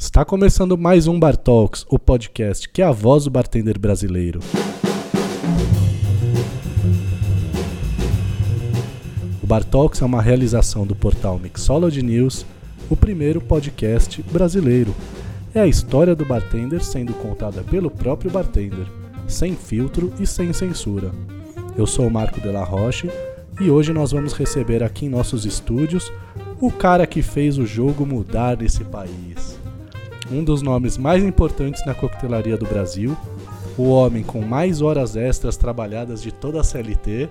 Está começando mais um Bar Talks, o podcast que é a voz do bartender brasileiro. O Bar Talks é uma realização do portal Mixology News, o primeiro podcast brasileiro. É a história do bartender sendo contada pelo próprio bartender, sem filtro e sem censura. Eu sou o Marco Della Roche e hoje nós vamos receber aqui em nossos estúdios o cara que fez o jogo mudar nesse país. Um dos nomes mais importantes na coquetelaria do Brasil, o homem com mais horas extras trabalhadas de toda a CLT.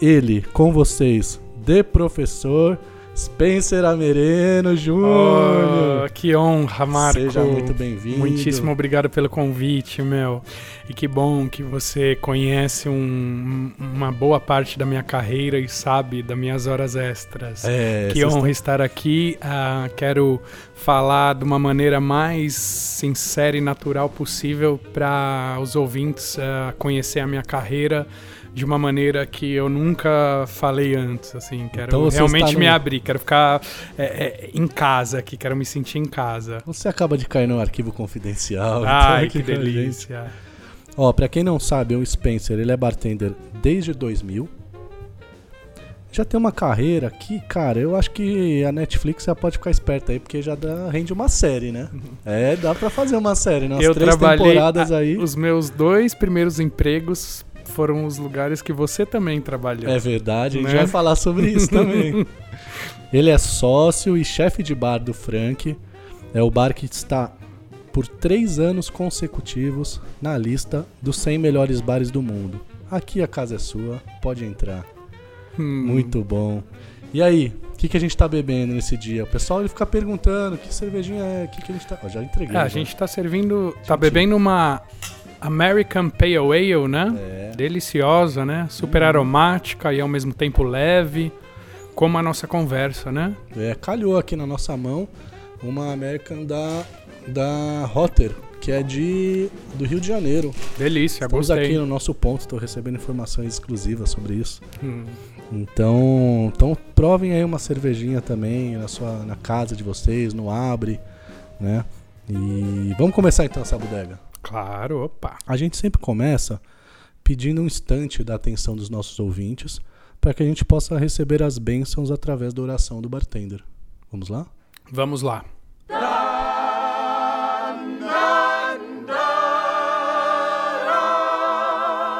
Ele, com vocês, de professor Spencer Amereno Júnior. Oh, que honra, Marco. Seja muito bem-vindo. Muitíssimo obrigado pelo convite, meu. E que bom que você conhece um, uma boa parte da minha carreira e sabe das minhas horas extras. É, que honra estar aqui. Uh, quero falar de uma maneira mais sincera e natural possível para os ouvintes uh, conhecer a minha carreira de uma maneira que eu nunca falei antes, assim, quero então realmente no... me abrir, quero ficar é, é, em casa aqui, quero me sentir em casa. Você acaba de cair no arquivo confidencial. Ai, então que delícia. Ó, pra quem não sabe, o Spencer, ele é bartender desde 2000. Já tem uma carreira que, cara, eu acho que a Netflix já pode ficar esperta aí, porque já dá, rende uma série, né? Uhum. É, dá pra fazer uma série, né? Umas eu três temporadas aí. Os meus dois primeiros empregos foram os lugares que você também trabalhou. É verdade, né? a gente né? vai falar sobre isso também. Ele é sócio e chefe de bar do Frank. É o bar que está por três anos consecutivos na lista dos 100 melhores bares do mundo. Aqui a casa é sua, pode entrar. Hum. Muito bom. E aí, o que, que a gente tá bebendo nesse dia? O pessoal ele fica perguntando que cervejinha é, o que, que a gente tá. já entreguei. É, a gente tá servindo. tá bebendo uma American Pale Ale, né? É. Deliciosa, né? Super aromática e ao mesmo tempo leve, como a nossa conversa, né? É, calhou aqui na nossa mão uma American da, da Rotter, que é de do Rio de Janeiro. Delícia, Estamos gostei. aqui no nosso ponto, estou recebendo informações exclusivas sobre isso. Hum. Então, então provem aí uma cervejinha também na sua na casa de vocês, no Abre, né? E vamos começar então essa bodega. Claro, opa. A gente sempre começa pedindo um instante da atenção dos nossos ouvintes para que a gente possa receber as bênçãos através da oração do bartender. Vamos lá? Vamos lá.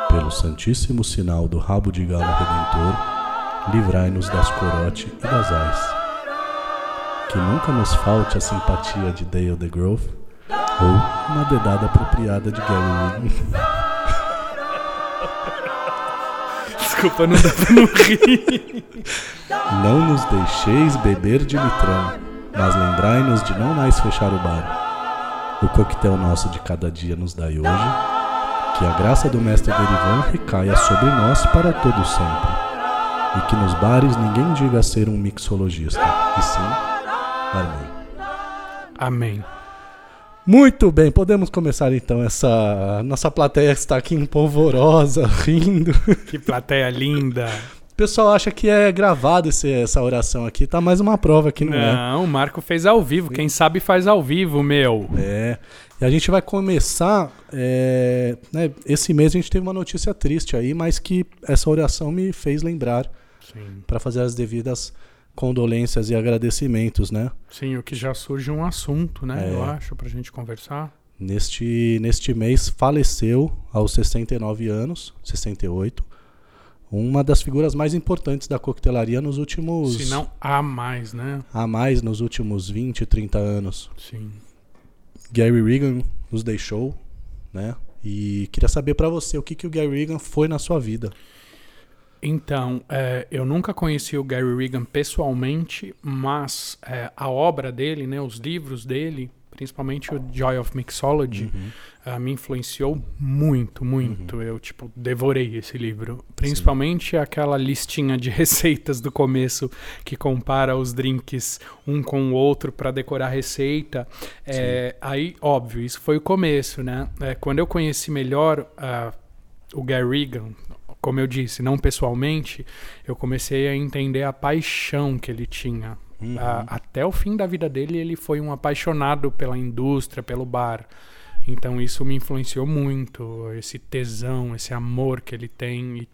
Pelo santíssimo sinal do rabo de galo redentor, livrai-nos das corote e das ais. Que nunca nos falte a simpatia de Dale the Grove ou uma dedada apropriada de Gary Desculpa, não dá pra não rir. Não nos deixeis beber de litrão, mas lembrai-nos de não mais fechar o bar. O coquetel nosso de cada dia nos dai hoje, que a graça do mestre Derivan recaia sobre nós para todo sempre. E que nos bares ninguém diga ser um mixologista, e sim, amém. Amém. Muito bem, podemos começar então essa nossa plateia está aqui empolvorosa, rindo. Que plateia linda. O pessoal acha que é gravado esse, essa oração aqui, tá mais uma prova que não, não é. Não, o Marco fez ao vivo, quem sabe faz ao vivo, meu. É. E a gente vai começar. É, né, esse mês a gente teve uma notícia triste aí, mas que essa oração me fez lembrar para fazer as devidas condolências e agradecimentos, né? Sim, o que já surge um assunto, né? É. Eu acho, pra gente conversar. Neste, neste mês faleceu aos 69 anos, 68, uma das figuras mais importantes da coquetelaria nos últimos. Se não há mais, né? Há mais nos últimos 20, 30 anos. Sim. Gary Regan nos deixou, né? E queria saber para você o que, que o Gary Regan foi na sua vida. Então, é, eu nunca conheci o Gary Regan pessoalmente, mas é, a obra dele, né, os livros dele, principalmente o Joy of Mixology, uhum. uh, me influenciou muito, muito. Uhum. Eu, tipo, devorei esse livro. Principalmente Sim. aquela listinha de receitas do começo que compara os drinks um com o outro para decorar a receita. É, aí, óbvio, isso foi o começo, né? É, quando eu conheci melhor uh, o Gary Regan, como eu disse, não pessoalmente, eu comecei a entender a paixão que ele tinha Uhum. A- até o fim da vida dele, ele foi um apaixonado pela indústria, pelo bar. Então isso me influenciou muito, esse tesão, esse amor que ele tem.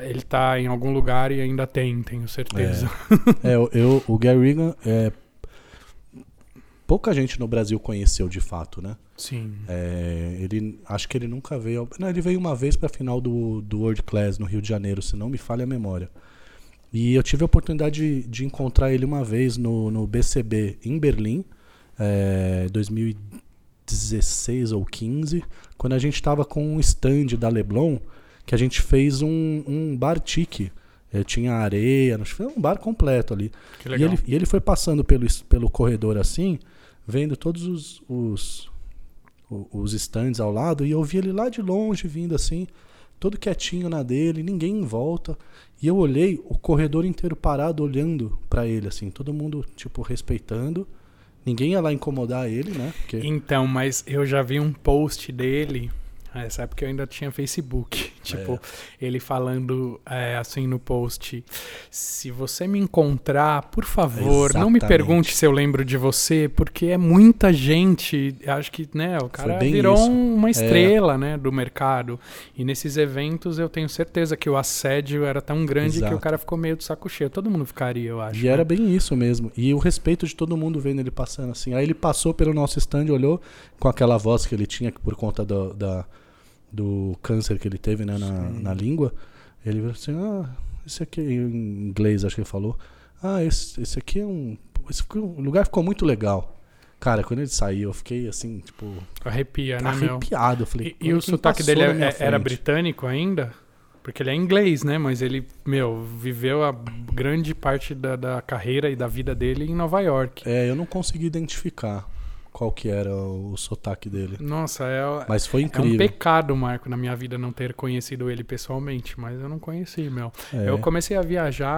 Ele tá em algum lugar e ainda tem, tenho certeza. É, eu, eu- o Gary Reagan, é, pouca gente no Brasil conheceu de fato, né? Sim. É, ele, acho que ele nunca veio. ao- Não, ele veio uma vez para a final do, do World Class no Rio de Janeiro, se não me falha a memória. E eu tive a oportunidade de, de encontrar ele uma vez no, no BCB em Berlim, é, 2016 ou 15, quando a gente estava com um stand da Leblon, que a gente fez um, um bar tique. É, tinha areia, foi um bar completo ali. Que E legal. ele, e ele foi passando pelo, pelo corredor assim, vendo todos os, os, os stands ao lado, e eu vi ele lá de longe vindo assim, todo quietinho na dele, ninguém em volta. E eu olhei o corredor inteiro parado olhando pra ele, assim, todo mundo, tipo, respeitando. Ninguém ia lá incomodar ele, né? Porque, Então, mas eu já vi um post dele. Nessa época eu ainda tinha Facebook. Tipo, ele falando é, assim no post: Se você me encontrar, por favor, não me Exatamente. pergunte se eu lembro de você, porque é muita gente. Acho que, né, o cara virou isso. É. uma estrela, né, do mercado. E nesses eventos eu tenho certeza que o assédio era tão grande que Exato. o cara ficou meio de saco cheio. Todo mundo ficaria, eu acho. E era né? bem isso mesmo. E o respeito de todo mundo vendo ele passando assim. Aí ele passou pelo nosso stand, olhou com aquela voz que ele tinha que por conta do, da, do câncer que ele teve né, na, na língua. Ele falou assim: Ah, esse aqui, em inglês acho que ele falou. Ah, esse, esse aqui é um. Esse lugar ficou muito legal. Cara, quando ele saiu, eu fiquei assim, tipo, Arrepia, né, meu? arrepiado. Eu falei, E, e o "Quem sotaque dele minha é- era frente?" britânico ainda? Porque ele é inglês, né? Mas ele, meu, viveu a grande parte da, da carreira e da vida dele em Nova York. É, eu não consegui identificar qual que era o, o sotaque dele. Nossa, é, Mas foi é um incrível. pecado, Marco, na minha vida não ter conhecido ele pessoalmente. Mas eu não conheci, meu. É. Eu comecei a viajar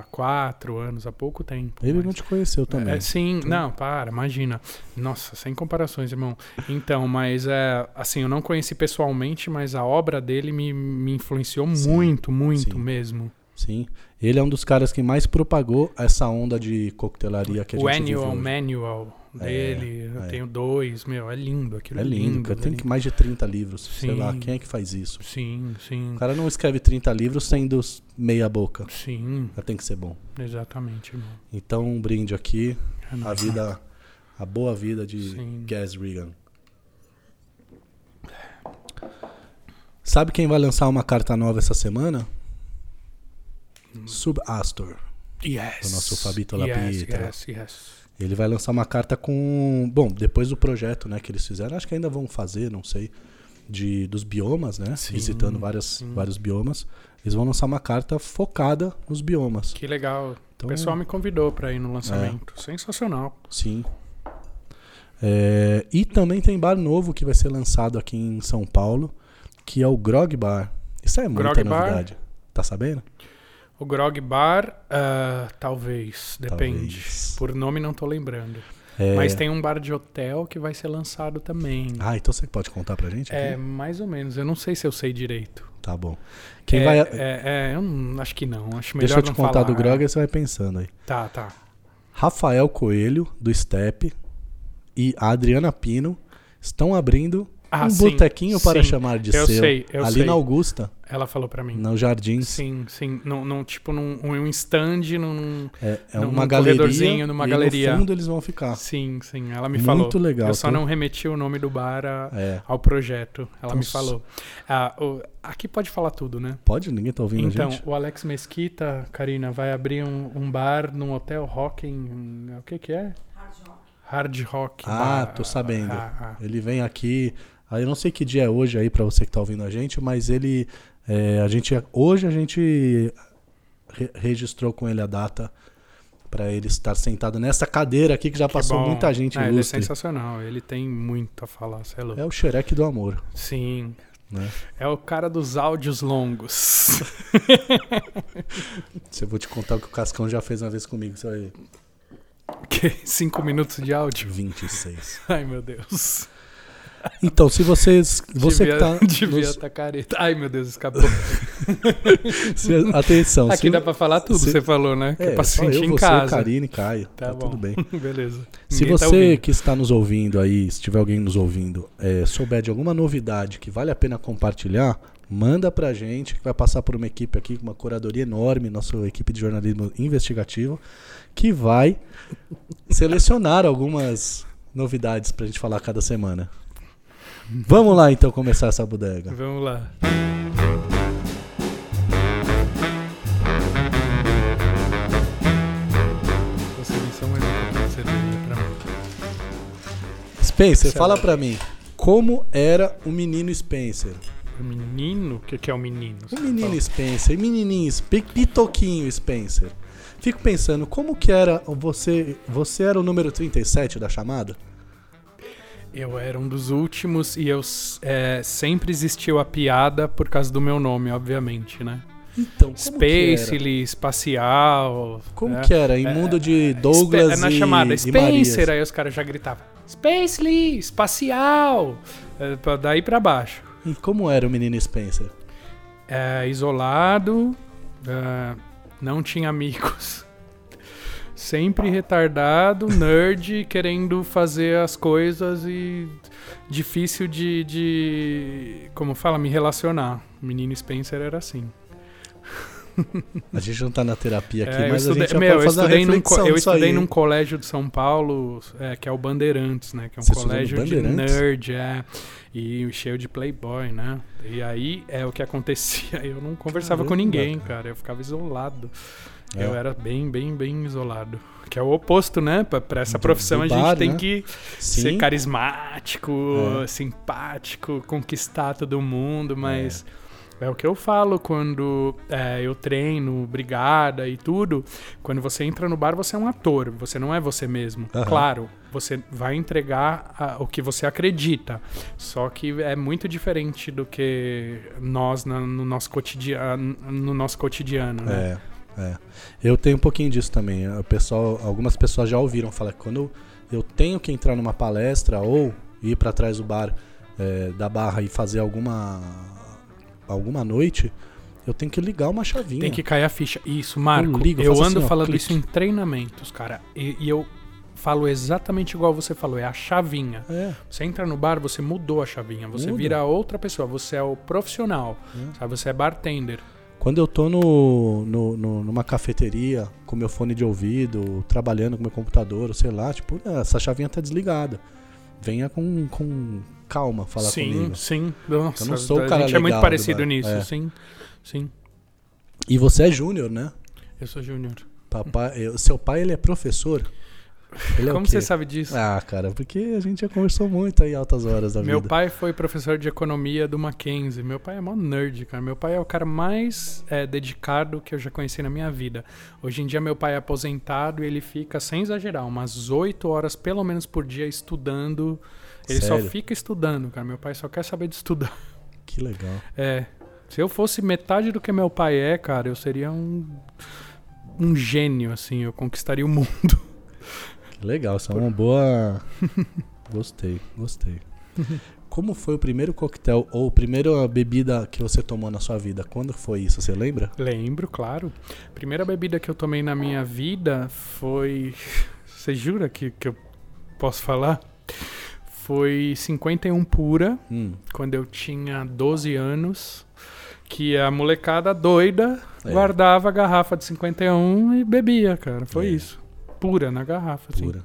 há quatro anos, há pouco tempo. Ele mas- não te conheceu também. É, sim, não, para, imagina. Nossa, sem comparações, irmão. Então, mas é assim, eu não conheci pessoalmente, mas a obra dele me, me influenciou Sim, muito, muito sim. mesmo. Sim. Ele é um dos caras que mais propagou essa onda de coquetelaria que a o gente vive Annual. Manual dele, eu é. tenho dois, meu, é lindo aquilo. É lindo, cara. é Tem lindo. mais de 30 livros. Sei Sim. lá, quem é que faz isso? Sim, sim, O cara não escreve 30 livros sendo meia boca. sim, Já tem que ser bom. exatamente, irmão. Então, um brinde aqui. É A vida, a boa vida de Sim. Gaz Regan. Sabe quem vai lançar uma carta nova essa semana? Hum. Subastor. Yes. O nosso Fabito yes, Lapitra. Yes, yes. Ele vai lançar uma carta com. Bom, depois do projeto né, que eles fizeram, acho que ainda vão fazer, não sei, de, dos biomas, né? Sim, visitando várias, sim. vários biomas. Eles vão lançar uma carta focada nos biomas. Que legal. Então, o pessoal me convidou pra ir no lançamento. Sensacional. Sim. É, e também tem bar novo que vai ser lançado aqui em São Paulo, que é o Grog Bar. Isso é muita Grog Bar? novidade. Tá sabendo? O Grog Bar, ah, talvez, depende. Talvez. Por nome não tô lembrando. É, Mas tem um bar de hotel que vai ser lançado também. Ah, então você pode contar pra gente? é, aqui? mais ou menos. Eu não sei se eu sei direito. Tá bom. Quem é, vai. é, é, eu não, acho que não. Acho melhor Deixa eu te contar falar. do Grog é. e você vai pensando aí. Tá, tá. Rafael Coelho, do Step, e a Adriana Pino estão abrindo Ah, um botequinho para sim. chamar de Eu seu. sei, eu ali sei. na Augusta, Ela falou pra mim. no Jardins. Sim, sim. Num, num- tipo num um stand, num. É, é Num- uma num galeria. corredorzinho, numa e galeria. No fundo eles vão ficar. Sim, sim. Ela me Muito falou. legal, Eu só tô- não remeti o nome do bar a- É. ao projeto. Ela Então, me falou. Ah, o- aqui pode falar tudo, né? Pode? Ninguém tá ouvindo Então, a gente? o Alex Mesquita, Karina, vai abrir um, um bar num hotel rock em. O que que é? Hard Rock. Ah, Bar. tô sabendo. Ah, ah. Ele vem aqui. Aí eu não sei que dia é hoje aí pra você que tá ouvindo a gente, mas ele. é, a gente hoje a gente re- registrou com ele a data pra ele estar sentado nessa cadeira aqui que já Que passou bom. muita gente Ah, ele é sensacional. Ele tem muito a falar, sei lá. É o xereque do amor, Sim. né? É o cara dos áudios longos. Se eu vou te contar o que o Cascão já fez uma vez comigo, você vai ver. que cinco minutos de áudio. 26. Ai, meu Deus. Então, se vocês. Você devia, que tá. Devia nos- estar careta. Ai, meu Deus, escapou. se- atenção. Aqui se, dá pra falar tudo, se- você falou, né? Que é, É, pra se sentir eu, em você, casa. Karine Caio. Tá Tá, bom. tudo bem. Beleza. Se Ninguém tá você ouvindo. que está nos ouvindo aí, se tiver alguém nos ouvindo, é, souber de alguma novidade que vale a pena compartilhar, manda pra gente, que vai passar por uma equipe aqui, com uma curadoria enorme, nossa equipe de jornalismo investigativo, que vai selecionar algumas novidades pra gente falar cada semana. Vamos lá então começar essa bodega. Vamos lá. Mim. Spencer, fala pra mim, como era o menino Spencer? O menino? O que, que é o menino? O menino Spencer, menininho, pitoquinho Spencer. Fico pensando, como que era você, você era o número 37 da chamada? Eu era um dos últimos e eu é, sempre existiu a piada por causa do meu nome, obviamente, né? Então, como Spacely, espacial. Como né? que era? Em mundo de Douglas Spe- na e, chamada Spencer, aí os caras já gritavam Spacely, espacial. É, daí pra baixo. E como era o menino Spencer? É, isolado, é, não tinha amigos. Sempre retardado, nerd, querendo fazer as coisas e difícil de, de. Como fala? Me relacionar. O menino Spencer era assim. A gente não tá na terapia aqui, É, eu mas estudei, a gente já meu, pode eu fazer uma estudei, num, eu estudei num colégio de São Paulo, é, que é o Bandeirantes, né? Que é um Você colégio de nerd, é. E cheio de playboy, né? E aí é o que acontecia. Eu não conversava com Caramba, ninguém, cara. cara. Eu ficava isolado. É. Eu era bem, bem, bem isolado. Que é o oposto, né? Pra, pra essa profissão do a gente bar, tem né? que Sim. ser carismático, É. simpático, conquistar todo mundo, mas é, o que eu falo quando é, eu treino, brigada e tudo. Quando você entra no bar, você é um ator, você não é você mesmo. Aham. Claro, você vai entregar a- o que você acredita, só que é muito diferente do que nós na- no nosso cotidiano, no nosso cotidiano, né? É, é. Eu tenho um pouquinho disso também. O pessoal, algumas pessoas já ouviram falar que quando eu tenho que entrar numa palestra ou ir para trás do bar é, da barra e fazer alguma alguma noite, eu tenho que ligar uma chavinha. Tem que cair a ficha. Isso, Marco. Eu Eu, ligo, eu faço ando assim, ó, falando clique. isso em treinamentos, cara. E, e eu falo exatamente igual você falou, é a chavinha. É, Você entra no bar, você mudou a chavinha. Você Muda. vira outra pessoa. Você é o profissional. É. Sabe? Você é bartender. Quando eu tô no, no- no- numa cafeteria com meu fone de ouvido, trabalhando com meu computador, sei lá, tipo, "Ah, essa chavinha tá desligada. Venha com, com calma falar sim, comigo. sim. Nossa, Eu não sou o a cara gente é muito legal do parecido nisso. É. Sim, sim. E você é júnior, né? Eu sou júnior. Papai, eu- seu pai ele é professor? Ele é Como você sabe disso? Ah, cara, porque a gente já conversou muito aí altas horas da Meu vida. pai foi professor de economia do Mackenzie. Meu pai é mó nerd, cara. Meu pai é o cara mais é, dedicado que eu já conheci na minha vida. Hoje em dia, meu pai é aposentado e ele fica, sem exagerar, umas oito horas pelo menos por dia estudando. Ele Sério? só fica estudando, cara. Meu pai só quer saber de estudar. Que legal. É. Se eu fosse metade do que meu pai é, cara, eu seria um. Um gênio, assim. Eu conquistaria o mundo. Legal, isso é uma boa. gostei, gostei. Como foi o primeiro coquetel ou a primeira bebida que você tomou na sua vida? Quando foi isso? Você lembra? Lembro, claro. A primeira bebida que eu tomei na minha vida foi. Você jura que, que eu posso falar? Foi 51 pura, Hum, quando eu tinha 12 anos. Que a molecada doida É. guardava a garrafa de 51 e bebia, cara. Foi É. isso. Pura na garrafa, assim. pura.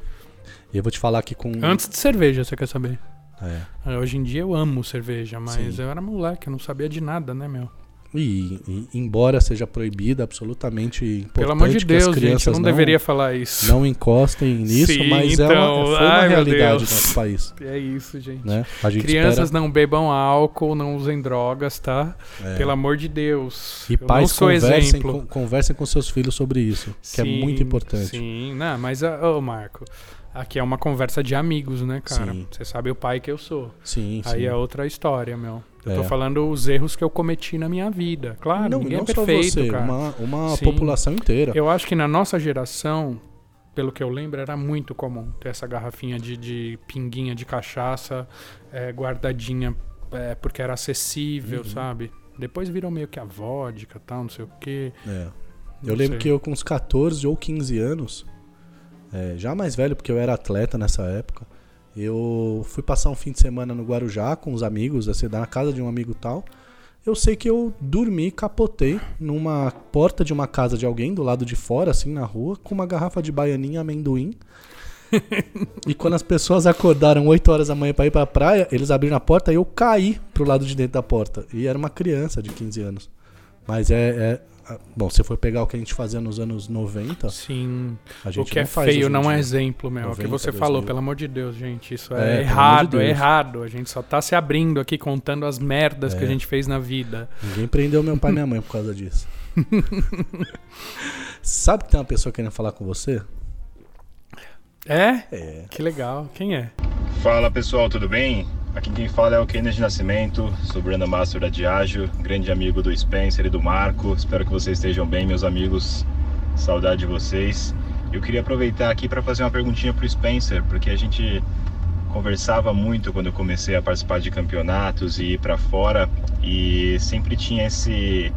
E eu vou te falar que com. Antes de cerveja, você quer saber? É. Ah, Hoje em dia eu amo cerveja, mas Sim. eu era moleque, eu não sabia de nada, né, meu? E, e embora seja proibida, absolutamente importante Pelo amor de que Deus, as crianças gente, eu não, deveria falar isso. não encostem nisso, Sim, mas é então, uma, foi uma ai, realidade do nosso país. É isso, gente. Né? Gente Crianças espera, não bebam álcool, não usem drogas, tá? é, Pelo amor de Deus. E eu não pais conversem com, conversem com seus filhos sobre isso, que é Sim, muito importante. Sim, não, mas, ô Marco, aqui é uma conversa de amigos, né, cara? Sim. Você sabe o pai que eu sou. Sim, Aí sim. é outra história, meu. Eu tô É. falando os erros que eu cometi na minha vida. Claro, não, ninguém não é perfeito, só você, cara. uma, uma Sim. população inteira. Eu acho que na nossa geração, pelo que eu lembro, era muito comum ter essa garrafinha de, de pinguinha de cachaça é, guardadinha é, porque era acessível, uhum. sabe? Depois virou meio que a vodka tal, não sei o quê. É. Eu lembro sei. que eu com uns 14 ou 15 anos, é, já mais velho, porque eu era atleta nessa época, eu fui passar um fim de semana no Guarujá com os amigos, assim, na casa de um amigo tal. Eu sei que eu dormi, capotei numa porta de uma casa de alguém, do lado de fora, assim, na rua, com uma garrafa de baianinha amendoim. e quando as pessoas acordaram 8 horas da manhã para ir pra praia, eles abriram a porta e eu caí pro lado de dentro da porta. E era uma criança de 15 anos. Mas é, é bom, se for pegar o que a gente fazia nos anos 90. Sim. o que é feio não é exemplo, meu. 90, o que você 2000. falou, pelo amor de Deus, gente. Isso é, é errado, de é errado. A gente só tá se abrindo aqui contando as merdas é. que a é. gente fez na vida. Ninguém prendeu meu pai e minha mãe por causa disso. Sabe que tem uma pessoa querendo falar com você? É? É. Que legal. Quem é? Fala pessoal, tudo bem? Aqui quem fala é o Kennedy Nascimento, sou Branda Master da Diageo, grande amigo do Spencer e do Marco. Espero que vocês estejam bem, meus amigos. Saudade de vocês. Eu queria aproveitar aqui para fazer uma perguntinha para o Spencer, porque a gente conversava muito quando eu comecei a participar de campeonatos e ir para fora e sempre tinha esse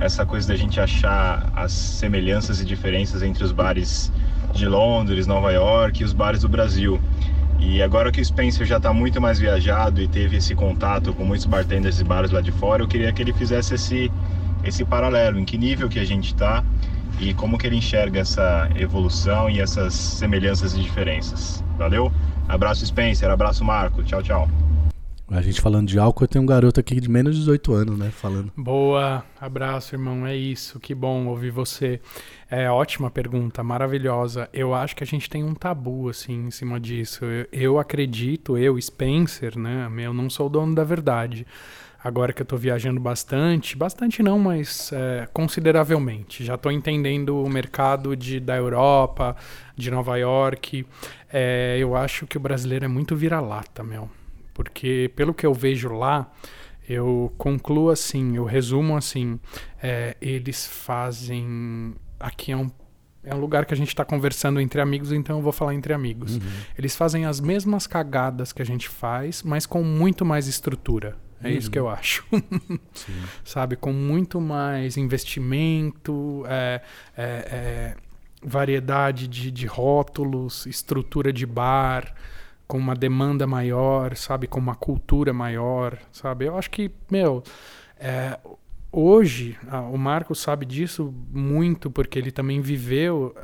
essa coisa da gente achar as semelhanças e diferenças entre os bares de Londres, Nova York e os bares do Brasil. E agora que o Spencer já está muito mais viajado e teve esse contato com muitos bartenders e bares lá de fora, eu queria que ele fizesse esse, esse paralelo, em que nível que a gente está e como que ele enxerga essa evolução e essas semelhanças e diferenças. Valeu? Abraço Spencer, abraço Marco, tchau, tchau. A gente falando de álcool, tem um garoto aqui de menos de 18 anos, né? Falando. Boa, abraço, irmão. É isso, que bom ouvir você. É ótima pergunta, maravilhosa. Eu acho que a gente tem um tabu, assim, em cima disso. Eu, eu acredito, eu, Spencer, né? Eu não sou o dono da verdade. Agora que eu tô viajando bastante, bastante não, mas é, consideravelmente. Já tô entendendo o mercado de, da Europa, de Nova York. É, eu acho que o brasileiro é muito vira-lata, meu porque pelo que eu vejo lá, eu concluo assim, eu resumo assim, é, eles fazem. Aqui é um, é um lugar que a gente está conversando entre amigos, então eu vou falar entre amigos. Uhum. Eles fazem as mesmas cagadas que a gente faz, mas com muito mais estrutura. É uhum. isso que eu acho. Sabe? Com muito mais investimento, é, é, é, variedade de, de rótulos, estrutura de bar com uma demanda maior, sabe, com uma cultura maior, sabe? Eu acho que, meu, é, hoje ah, o Marco sabe disso muito porque ele também viveu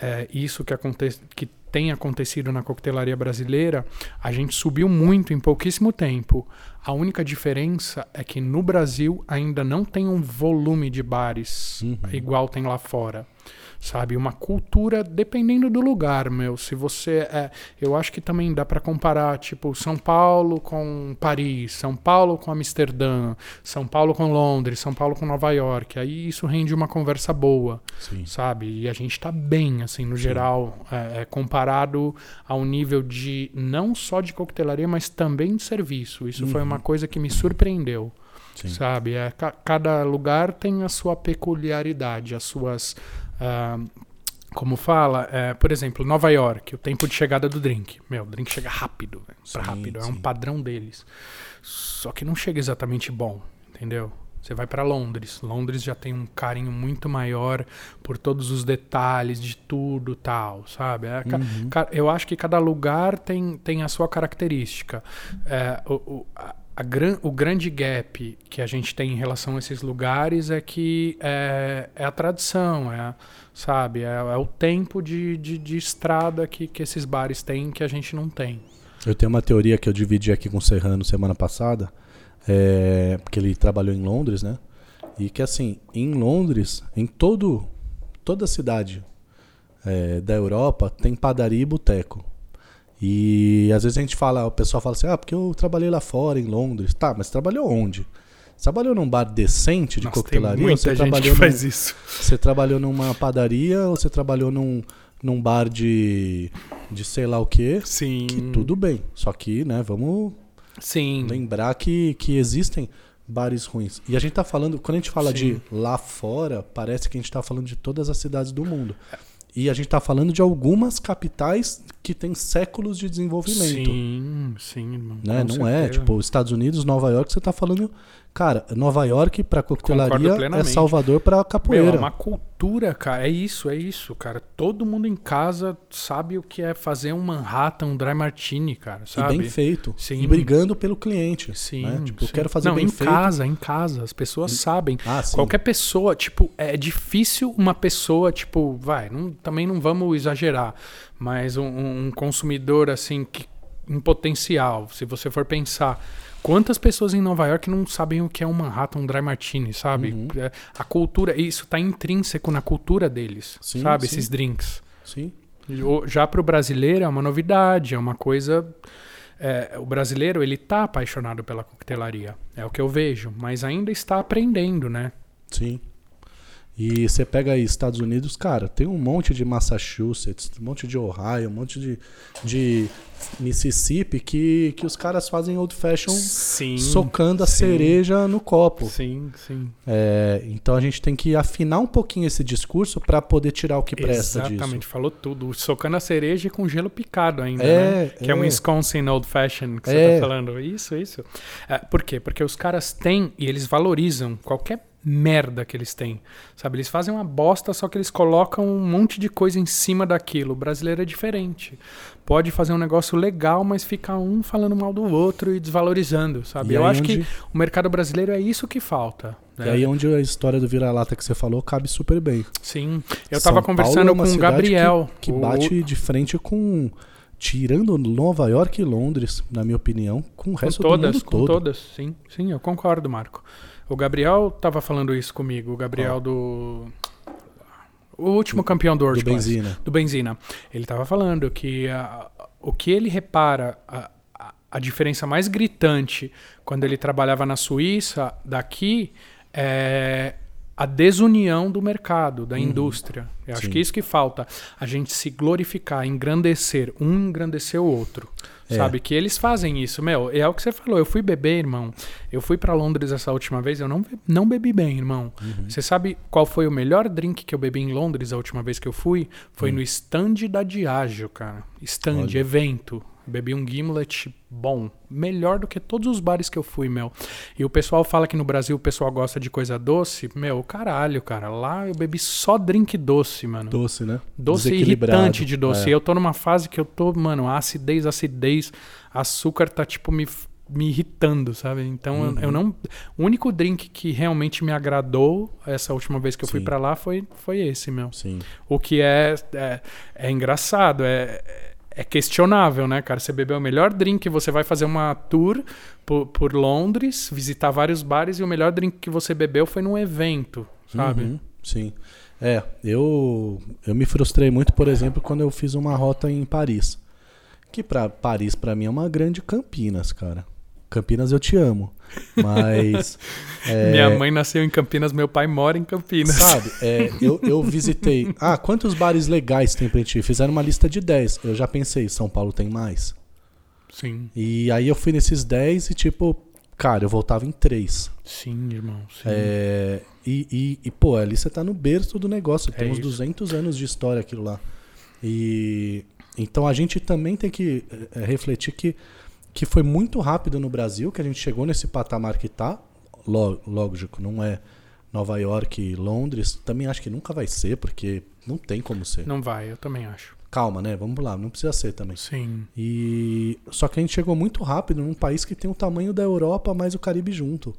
é, isso que acontece, que tem acontecido na coquetelaria brasileira. A gente subiu muito em pouquíssimo tempo. A única diferença é que no Brasil ainda não tem um volume de bares uhum. igual tem lá fora sabe? Uma cultura dependendo do lugar, meu. Se você é, eu acho que também dá para comparar, tipo, São Paulo com Paris, São Paulo com Amsterdã, São Paulo com Londres, São Paulo com Nova York. Aí isso rende uma conversa boa, Sim. sabe? E a gente tá bem, assim, no Sim. geral, é, é, comparado ao nível de não só de coquetelaria, mas também de serviço. Isso uhum. foi uma coisa que me surpreendeu. Sim. Sabe? É, ca cada lugar tem a sua peculiaridade, as suas Uh, como fala, é, por exemplo, Nova York, o tempo de chegada do drink. Meu, o drink chega rápido, sim, rápido, sim. é um padrão deles. Só que não chega exatamente bom, entendeu? Você vai para Londres. Londres já tem um carinho muito maior por todos os detalhes de tudo tal, sabe? É, uhum. Eu acho que cada lugar tem, tem a sua característica. É, o, o, a, gran, o grande gap que a gente tem em relação a esses lugares é que é, é a tradição, é, sabe? É, é o tempo de, de, de, estrada que, que esses bares têm que a gente não tem. Eu tenho uma teoria que eu dividi aqui com o Serrano semana passada, é, porque ele trabalhou em Londres, né? E que assim, em Londres, em todo, toda cidade é, da Europa, tem padaria e boteco. E às vezes a gente fala, o pessoal fala assim: ah, porque eu trabalhei lá fora, em Londres. Tá, mas trabalhou onde? Você trabalhou num bar decente de Nossa, coquetelaria? Tem você trabalhou faz num, isso. Você trabalhou numa padaria ou você trabalhou num, num bar de, de sei lá o quê? Sim. Que tudo bem. Só que, né, vamos Sim. lembrar que, que existem bares ruins. E a gente tá falando, quando a gente fala Sim. de lá fora, parece que a gente tá falando de todas as cidades do mundo. E a gente tá falando de algumas capitais que têm séculos de desenvolvimento. Sim, sim, irmão. Né? Não é, certeza. tipo, Estados Unidos, Nova York, você tá falando. Cara, Nova York pra coquetelaria é. Salvador pra Meu, capoeira. é uma cultura, cara. É isso, é isso, cara. Todo mundo em casa sabe o que é fazer um Manhattan, um dry martini, cara, E sabe? bem feito. Sim. E brigando pelo cliente. Sim, né? Tipo, eu sim. quero fazer Não, bem em feito. casa, em casa. As pessoas sabem. Ah, sim. Qualquer pessoa, tipo, é difícil uma pessoa, tipo, vai, não- também não vamos exagerar, mas um, um consumidor, assim, que, em potencial, se você for pensar, quantas pessoas em Nova York não sabem o que é um Manhattan, um Dry Martini, sabe? Uhum. É, A cultura, isso tá intrínseco na cultura deles, Sim, sabe? sim. Esses drinks. Sim. Já para o brasileiro é uma novidade, é uma coisa. é, o brasileiro ele tá apaixonado pela coquetelaria, é o que eu vejo, mas ainda está aprendendo, né? Sim. E você pega aí Estados Unidos, cara, tem um monte de Massachusetts, um monte de Ohio, um monte de, de Mississippi que, que os caras fazem old fashion Sim. socando a sim. cereja no copo. Sim, sim. É, então a gente tem que afinar um pouquinho esse discurso para poder tirar o que presta Exatamente, disso. falou tudo. Socando a cereja e com gelo picado ainda, É, né? Que é, um é. Wisconsin Old Fashion que É. você tá falando. Isso, isso. É, por quê? Porque os caras têm e eles valorizam qualquer merda que eles têm. Sabe? Eles fazem uma bosta, só que eles colocam um monte de coisa em cima daquilo. O brasileiro é diferente. Pode fazer um negócio legal, mas fica um falando mal do outro e desvalorizando, sabe? E Eu acho onde- que o mercado brasileiro é isso que falta. E né? aí onde a história do vira-lata que você falou cabe super bem. Sim. Eu São tava Paulo conversando é com o Gabriel. Que o- bate de frente com. Tirando Nova York e Londres, na minha opinião, com o Com resto todas, do mundo com todo. todas, sim, sim, eu concordo, Marco. O Gabriel tava falando isso comigo, o Gabriel do. O último campeão do Do World Class, Benzina. do Benzina. Ele tava falando que ah, o que ele repara, a, a- a diferença mais gritante quando ele trabalhava na Suíça, daqui, é a desunião do mercado, da indústria. Eu acho. Sim. que isso que falta. A gente se glorificar, engrandecer, um engrandecer o outro. É. Sabe? Que eles fazem isso, meu. É o que você falou. Eu fui beber, irmão. Eu fui pra Londres essa última vez. Eu não, não bebi bem, irmão. Uhum. Você sabe qual foi o melhor drink que eu bebi em Londres a última vez que eu fui? Foi no stand da Diageo, cara. Stand. Olha. evento. Bebi um gimlet bom. Melhor do que todos os bares que eu fui, meu. E o pessoal fala que no Brasil o pessoal gosta de coisa doce. Meu, caralho, cara. Lá eu bebi só drink doce, mano. Doce, né? Doce irritante de doce. É. E eu tô numa fase que eu tô, mano, acidez, acidez, açúcar tá tipo me, me irritando, sabe? Então eu- Uhum. eu, não. O único drink que realmente me agradou essa última vez que eu fui Sim. pra lá foi, foi esse, meu. Sim. O que é, é, é engraçado, é, é questionável, né, cara? Você bebeu o melhor drink, você vai fazer uma tour por, por Londres, visitar vários bares e o melhor drink que você bebeu foi num evento, sabe? Uhum, sim. É, eu, eu me frustrei muito, por exemplo, quando eu fiz uma rota em Paris. Que pra Paris, pra mim, é uma grande Campinas, cara. Campinas eu te amo. Mas. é, Minha mãe nasceu em Campinas, meu pai mora em Campinas. Sabe, é, eu, eu visitei. Ah, quantos bares legais tem pra gente ir? Fizeram uma lista de 10. Eu já pensei, São Paulo tem mais. Sim, E aí eu fui nesses 10 e, tipo, cara, eu voltava em 3. sim, irmão. Sim. É, e, e, e, pô, ali você tá no berço do negócio. Tem É uns isso. 200 anos de história aquilo lá. E então a gente também tem que é, refletir que, que foi muito rápido no Brasil que a gente chegou nesse patamar que tá. Ló- Lógico, não é Nova York e Londres. Também acho que nunca vai ser, porque não tem como ser. Não vai, eu também acho. Calma, né? Vamos lá, não precisa ser também. Sim, E só que a gente chegou muito rápido num país que tem o tamanho da Europa mais o Caribe junto.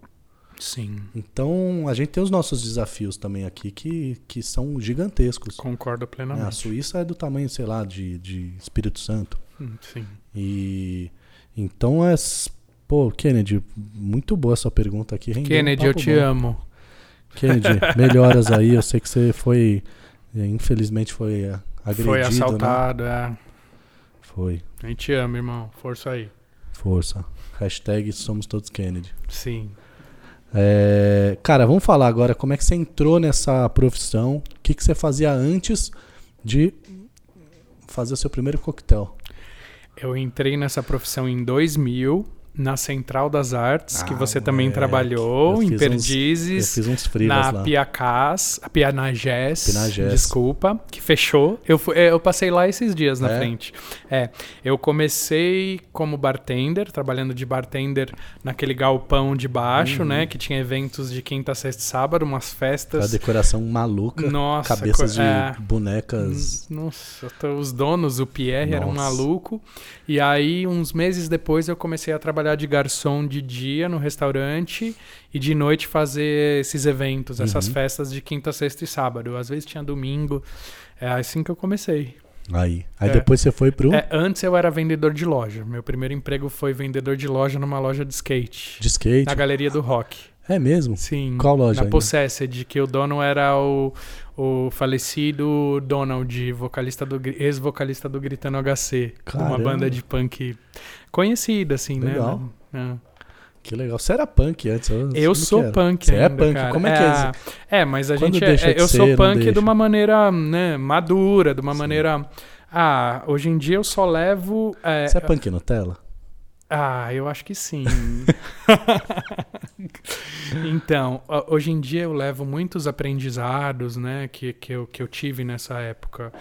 sim. Então, a gente tem os nossos desafios também aqui que, que são gigantescos. Concordo? A plenamente. Suíça é do tamanho, sei lá, de, de Espírito Santo. Hum, Sim. E então é. Pô, Kennedy, muito boa essa pergunta aqui. rendeu um Kennedy, eu te bom. amo. Kennedy, melhoras aí. Eu sei que você foi. é, Infelizmente foi é, agredido. Foi Né? assaltado, é. Foi. A gente ama, irmão. Força aí. Força. Hashtag somos todos Kennedy. Sim. É, cara, vamos falar agora como é que você entrou nessa profissão. O que, que você fazia antes de fazer o seu primeiro coquetel? Eu entrei nessa profissão em 2000. Na Central das Artes, Ah, que você também moleque. trabalhou, em fiz uns- Perdizes. Eu fiz uns frilas na lá. Piacás, a Pianagés, desculpa, que fechou. Eu, é, eu passei lá esses dias na É? frente. É, eu comecei como bartender, trabalhando de bartender naquele galpão de baixo, Uhum. né, que tinha eventos de quinta, sexta e sábado, umas A festas. decoração maluca. Nossa, cabeças de é. bonecas. Nossa, os donos, o Pierre era um Nossa. maluco. E aí, uns meses depois, eu comecei a trabalhar de garçom de dia no restaurante e de noite fazer esses eventos, essas Uhum. festas de quinta, sexta e sábado. Às vezes tinha domingo. É assim que eu comecei. Aí. Aí É. depois você foi pro É, antes eu era vendedor de loja. Meu primeiro emprego foi vendedor de loja numa loja de skate. de skate. Na Galeria do Rock. É mesmo? Sim. Qual loja Na ainda? Possessed, que o dono era o, o falecido Donald, vocalista do, ex-vocalista do Gritando HC. Uma Caramba. banda de punk conhecida, assim, Legal. né? Que legal. Você era punk antes. Eu, É. Eu sou punk Você é ainda, punk. cara. Como é que é? É, mas a Quando gente... é- deixa é- eu ser, sou punk de uma maneira né, madura, de uma Sim. maneira... Ah, hoje em dia eu só levo... é, Você é punk Nutella? Ah, eu acho que sim. então, ho- hoje em dia eu levo muitos aprendizados, né, que, que, eu, que eu tive nessa época.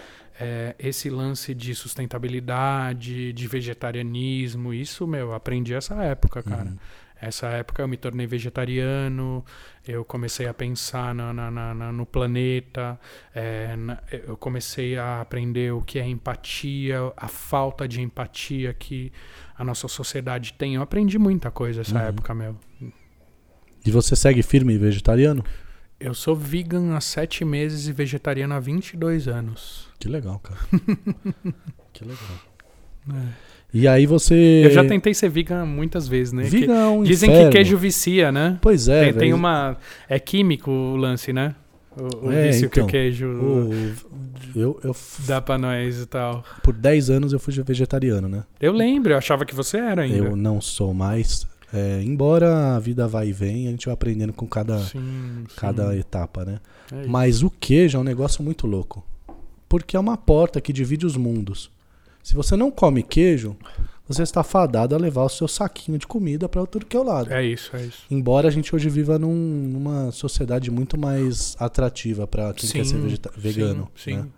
É, esse lance de sustentabilidade, de vegetarianismo, isso, meu, eu aprendi essa época, cara. Uhum. Essa época eu me tornei vegetariano, eu comecei a pensar na- na- na- na- no planeta, é, eu comecei a aprender o que é empatia, a falta de empatia que a nossa sociedade tem. Eu aprendi muita coisa essa Uhum. época, meu. E você segue firme vegetariano? Eu sou vegan há sete meses e vegetariano há 22 anos. Que legal, cara. que legal. E aí você. Eu já tentei ser vegan muitas vezes, né? Que- Vegan é um dizem inferno. que queijo vicia, né? Pois é. tem, tem uma. É químico o lance, né? O, o É, vício que então, o queijo O- eu, eu, dá pra nós e tal. por 10 anos eu fui vegetariano, né? Eu lembro, eu achava que você era ainda. Eu não sou mais. É, embora a vida vai e vem, a gente vai aprendendo com cada, Sim, sim. cada etapa, né? É. Mas o queijo é um negócio muito louco. Porque é uma porta que divide os mundos. Se você não come queijo, você está fadado a levar o seu saquinho de comida para tudo que é o lado. É isso, é isso. Embora a gente hoje viva num- numa sociedade muito mais atrativa para quem quer ser vegano. Sim, né? sim.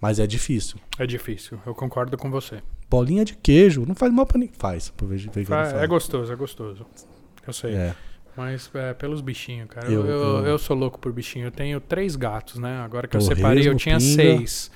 Mas é difícil. É difícil, eu concordo com você. Bolinha de queijo não faz mal para ninguém. Faz, pro vege- vegano Fa- faz. É gostoso, é gostoso. Eu sei. É. Mas é pelos bichinhos, cara. Eu- Eu, eu, eu- sou louco por bichinho. Eu tenho três gatos, né? Agora que eu separei, eu tinha pinga. seis.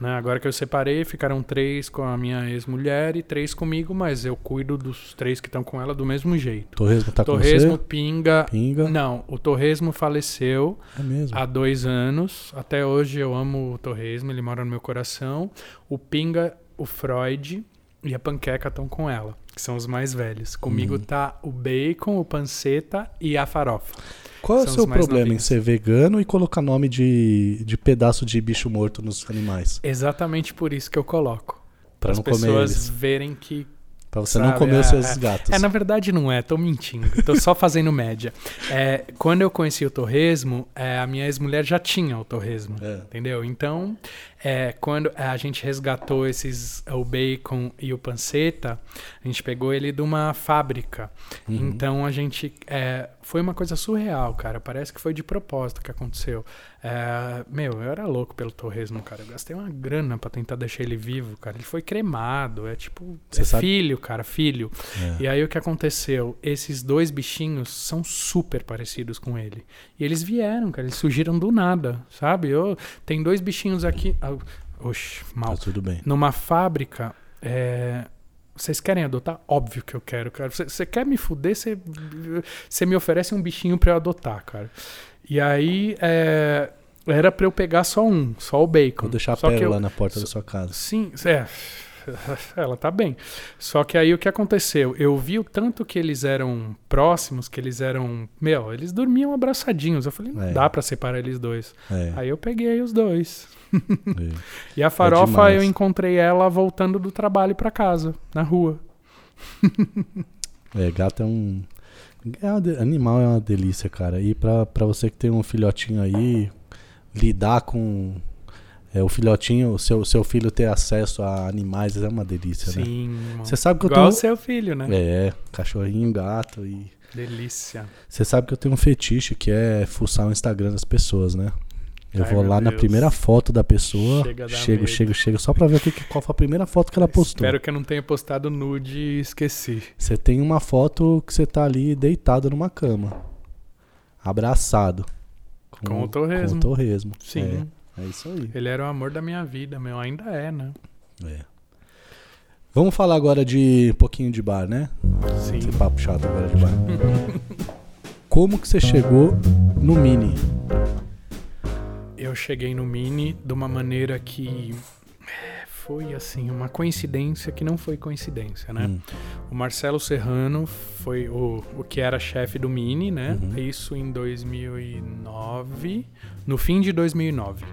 Né? Agora que eu separei, ficaram três com a minha ex-mulher e três comigo, mas eu cuido dos três que estão com ela do mesmo jeito. Torresmo tá Torresmo, com pinga. você? Pinga. Não, o Torresmo faleceu É há dois anos. Até hoje eu amo o Torresmo, ele mora no meu coração. O Pinga, o Freud e a Panqueca estão com ela, que são os mais velhos. Comigo Uhum. tá o Bacon, o Panceta e a Farofa. Qual é o seu os problema em novinhos. ser vegano e colocar nome de, de pedaço de bicho morto nos animais? Exatamente por isso que eu coloco. Pra Para as não comer pessoas verem que. Pra você não Sabe, comer os é, seus é. gatos. É, na verdade não é, tô mentindo. Tô só fazendo média. É, quando eu conheci o Torresmo, é, a minha ex-mulher já tinha o Torresmo. É. Entendeu? Então, é, quando a gente resgatou esses, o bacon e o panceta, a gente pegou ele de uma fábrica. Uhum. Então a gente. é, foi uma coisa surreal, cara. Parece que foi de propósito que aconteceu. É, meu, eu era louco pelo torresmo, cara. Eu gastei uma grana pra tentar deixar ele vivo, cara. Ele foi cremado. É tipo. É filho, cara, filho. É. E aí o que aconteceu? Esses dois bichinhos são super parecidos com ele. E eles vieram, cara. Eles surgiram do nada, sabe? Eu, tem dois bichinhos aqui. Oxe, mal. Tá tudo bem. Numa fábrica. é, Vocês querem adotar? Óbvio que eu quero, cara. Você- quer me fuder? Você me oferece um bichinho pra eu adotar, cara. E aí é, era pra eu pegar só um, só o bacon. Vou deixar a Só que pérola eu- na porta da sua casa. Sim, é. Ela tá bem. Só que aí o que aconteceu? Eu vi o tanto que eles eram próximos, que eles eram. Meu, eles dormiam abraçadinhos. Eu falei, não É. dá pra separar eles dois. É, Aí eu peguei os dois. É. E a farofa demais. eu encontrei ela voltando do trabalho pra casa, na rua. É, gato é um. É Animal é uma delícia, cara. E pra, pra você que tem um filhotinho aí, lidar com É, o filhotinho, o seu, seu filho ter acesso a animais é uma delícia, né? Sim. Você sabe que eu Igual tenho. seu filho, né? É, cachorrinho, gato e. Delícia. Você sabe que eu tenho um fetiche que é fuçar o Instagram das pessoas, né? Eu Ai, vou lá na Deus. primeira foto da pessoa, Chega a dar chego, medo. chego, chego, só pra ver o que, qual foi a primeira foto que ela postou. Espero que eu não tenha postado nude e esqueci. Você tem uma foto que você tá ali deitado numa cama, abraçado. Com o torresmo. Com o torresmo. Sim. É, é isso aí. Ele era o amor da minha vida, meu. Ainda é, né? É. Vamos falar agora de um pouquinho de bar, né? Sim. Esse papo chato agora de bar. Como que você chegou no Mini? Eu cheguei no Mini de uma maneira que é, foi assim, uma coincidência que não foi coincidência, né? Hum, O Marcelo Serrano foi o, o que era chefe do Mini, né? Uhum. Isso em 2009, no fim de 2009.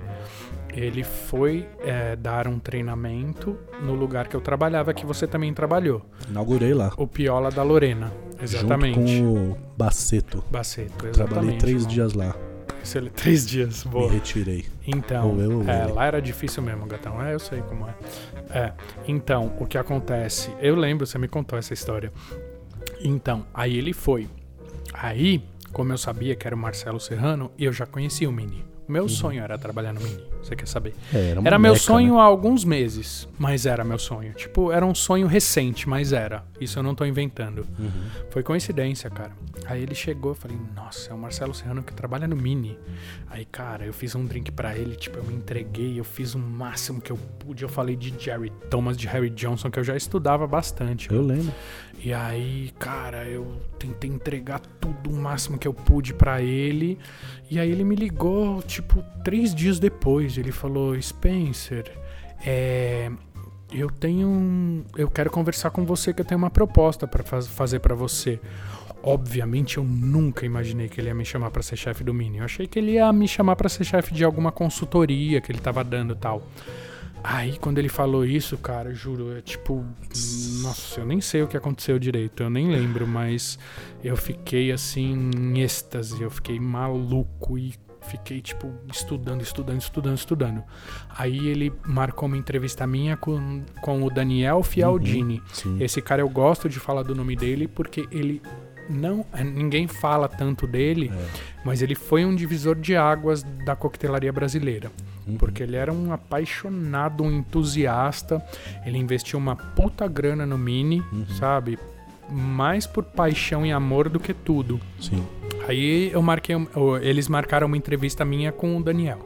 Ele foi é, dar um treinamento no lugar que eu trabalhava, que você também trabalhou. inaugurei lá. O Piola da Lorena, exatamente. Junto com o Baceto. Baceto, exatamente. Trabalhei três irmão. dias lá. Excelente. Três dias, boa. Me retirei. Então, eu é, lá era difícil mesmo, gatão. É, eu sei como é. É, então, o que acontece? Eu lembro, você me contou essa história. Então, aí ele foi. Aí, como eu sabia que era o Marcelo Serrano, eu já conhecia o Mini. O meu sonho era trabalhar no Mini. Você quer saber? É, era Era meu meca, sonho né? há alguns meses, mas era meu sonho. Tipo, era um sonho recente, mas era. Isso eu não tô inventando. Uhum. Foi coincidência, cara. Aí ele chegou, eu falei, nossa, é o Marcelo Serrano que trabalha no Mini. Aí, cara, eu fiz um drink pra ele, tipo, eu me entreguei, eu fiz o máximo que eu pude. Eu falei de Jerry Thomas, de Harry Johnson, que eu já estudava bastante. Eu lembro. E aí, cara, eu tentei entregar tudo o máximo que eu pude pra ele. E aí ele me ligou, tipo, três dias depois. Ele falou, Spencer, é, eu tenho um, eu quero conversar com você que eu tenho uma proposta pra faz- fazer pra você. Obviamente eu nunca imaginei que ele ia me chamar pra ser chefe do Mini. Eu achei que ele ia me chamar pra ser chefe de alguma consultoria que ele tava dando tal. Aí quando ele falou isso, cara, juro, é tipo, nossa, eu nem sei o que aconteceu direito, eu nem lembro, mas eu fiquei assim em êxtase, eu fiquei maluco e fiquei tipo estudando, estudando, estudando, estudando. Aí ele marcou uma entrevista minha com, com o Daniel Fialdini. Sim. Esse cara eu gosto de falar do nome dele porque ele não, ninguém fala tanto dele, É. mas ele foi um divisor de águas da coquetelaria brasileira. Uhum. Porque ele era um apaixonado, um entusiasta. Ele investiu uma puta grana no Mini, Uhum. sabe? Mais por paixão e amor do que tudo. Sim. Aí eu marquei, eles marcaram uma entrevista minha com o Daniel.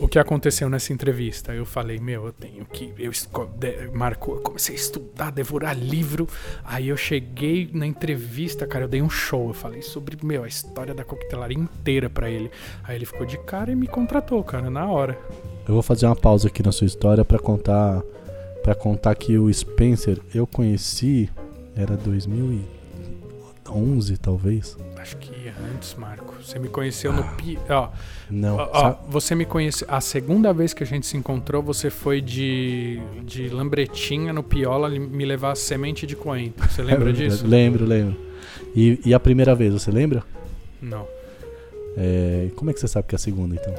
O que aconteceu nessa entrevista? Eu falei, meu, eu tenho que. Eu marcou, eu comecei a estudar, devorar livro. Aí eu cheguei na entrevista, cara, eu dei um show. Eu falei sobre, meu, a história da coquetelaria inteira pra ele. Aí ele ficou de cara e me contratou, cara, na hora. Eu vou fazer uma pausa aqui na sua história pra contar para contar que o Spencer eu conheci era 2011 talvez. Acho que antes, Marco. Você me conheceu no Pi. Ó, Não. Ó, você me conhece. A segunda vez que a gente se encontrou, você foi de, de lambretinha no Piola me levar semente de coentro. Você lembra disso? Lembro, lembro. E, e a primeira vez, você lembra? Não. É, como é que você sabe que é a segunda então?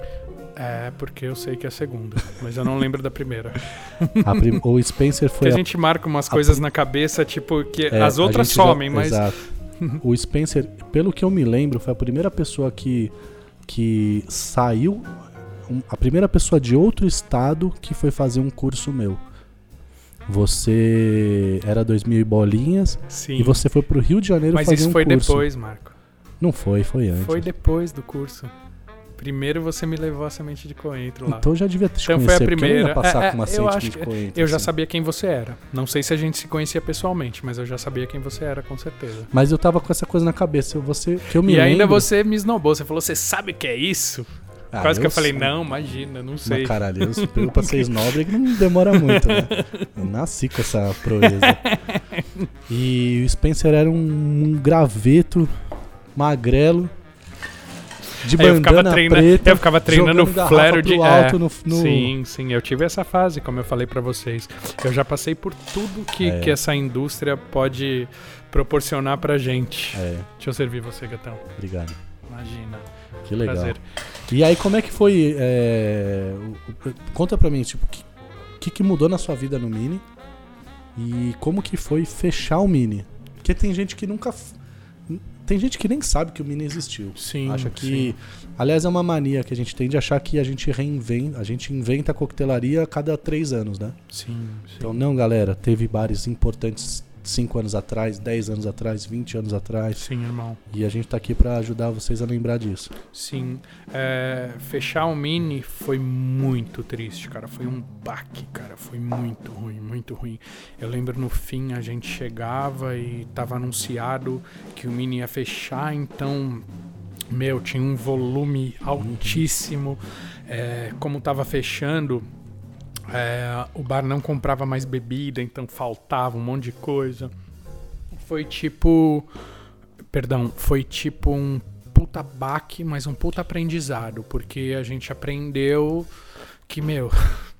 É porque eu sei que é a segunda, mas eu não lembro da primeira. Prim- o Spencer Porque foi a a gente marca umas coisas na cabeça, tipo, que É, as outras gente já- somem, mas. Exato. o Spencer, pelo que eu me lembro, foi a primeira pessoa que, que saiu. a primeira pessoa de outro estado que foi fazer um curso meu. Você era 2000 e bolinhas Sim. e você foi pro Rio de Janeiro mas fazer isso um foi curso. depois, Marco. Não foi, foi antes. Foi depois do curso. Primeiro você me levou a semente de coentro lá. Então eu já devia te Então conhecer, foi a porque eu ia primeira. passar É, é, com uma eu semente acho de coentro. Eu já assim. sabia quem você era. Não sei se a gente se conhecia pessoalmente, mas eu já sabia quem você era, com certeza. Mas eu tava com essa coisa na cabeça. eu- Você, que eu me e ainda lembro- você me esnobou. Você falou, você sabe o que é isso? Ah, Quase que eu falei, não, imagina, não sei. Mas caralho, eu pego pra ser snob que não demora muito, né? Eu nasci com essa proeza. E o Spencer era um, um graveto magrelo de Aí eu ficava, bandana treina, preta. eu ficava treinando flare de é, alto no, no- Sim, sim, eu tive essa fase, como eu falei pra vocês. Eu já passei por tudo que, É. que essa indústria pode proporcionar pra gente. É, Deixa eu servir você, gatão. obrigado. Imagina. Que legal. Prazer. E aí, como é que foi? é, Conta pra mim, tipo, o que, que, que mudou na sua vida no Mini? E como que foi fechar o Mini? Porque tem gente que nunca. Tem gente que nem sabe que o Mini existiu. Sim. Acha que. Aliás, é uma mania que a gente tem de achar que a gente reinventa. A gente inventa a coquetelaria a cada três anos, né? Sim, sim. Então, não, galera, teve bares importantes 5 anos atrás, 10 anos atrás, 20 anos atrás. Sim, irmão. E a gente tá aqui pra ajudar vocês a lembrar disso. Sim. É, fechar o Mini foi muito triste, cara. Foi um baque, cara. Foi muito ruim, muito ruim. Eu lembro no fim a gente chegava e tava anunciado que o Mini ia fechar, então. Meu, tinha um volume altíssimo. É, como tava fechando, é, o bar não comprava mais bebida, então faltava um monte de coisa. Foi tipo. Perdão, foi tipo um puta baque, mas um puta aprendizado, porque a gente aprendeu que, meu,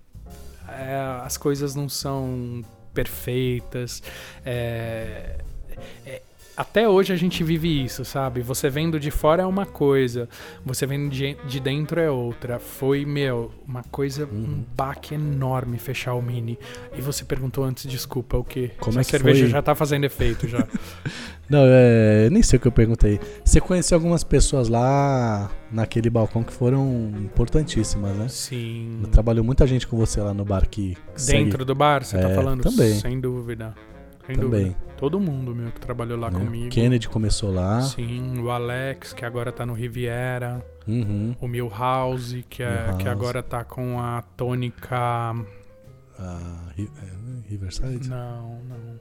é, as coisas não são perfeitas. é, é, até hoje a gente vive isso, sabe? Você vendo de fora é uma coisa, você vendo de, de dentro é outra. Foi, meu, uma coisa, um baque enorme fechar o mini. E você perguntou antes, desculpa, o quê? Como é que cerveja foi? já tá fazendo efeito já. Não, é, nem sei o que eu perguntei. Você conheceu algumas pessoas lá naquele balcão que foram importantíssimas, né? Sim. Trabalhou muita gente com você lá no bar que segue- Dentro do bar, você tá É, falando? também. Sem dúvida. Sem também. dúvida. Todo mundo, meu, que trabalhou lá né? comigo. Kennedy começou lá. Sim, o Alex, que agora tá no Riviera. Uhum. O Milhouse, que, é, Milhouse. que agora tá com a tônica. A é, Riverside? Não, não.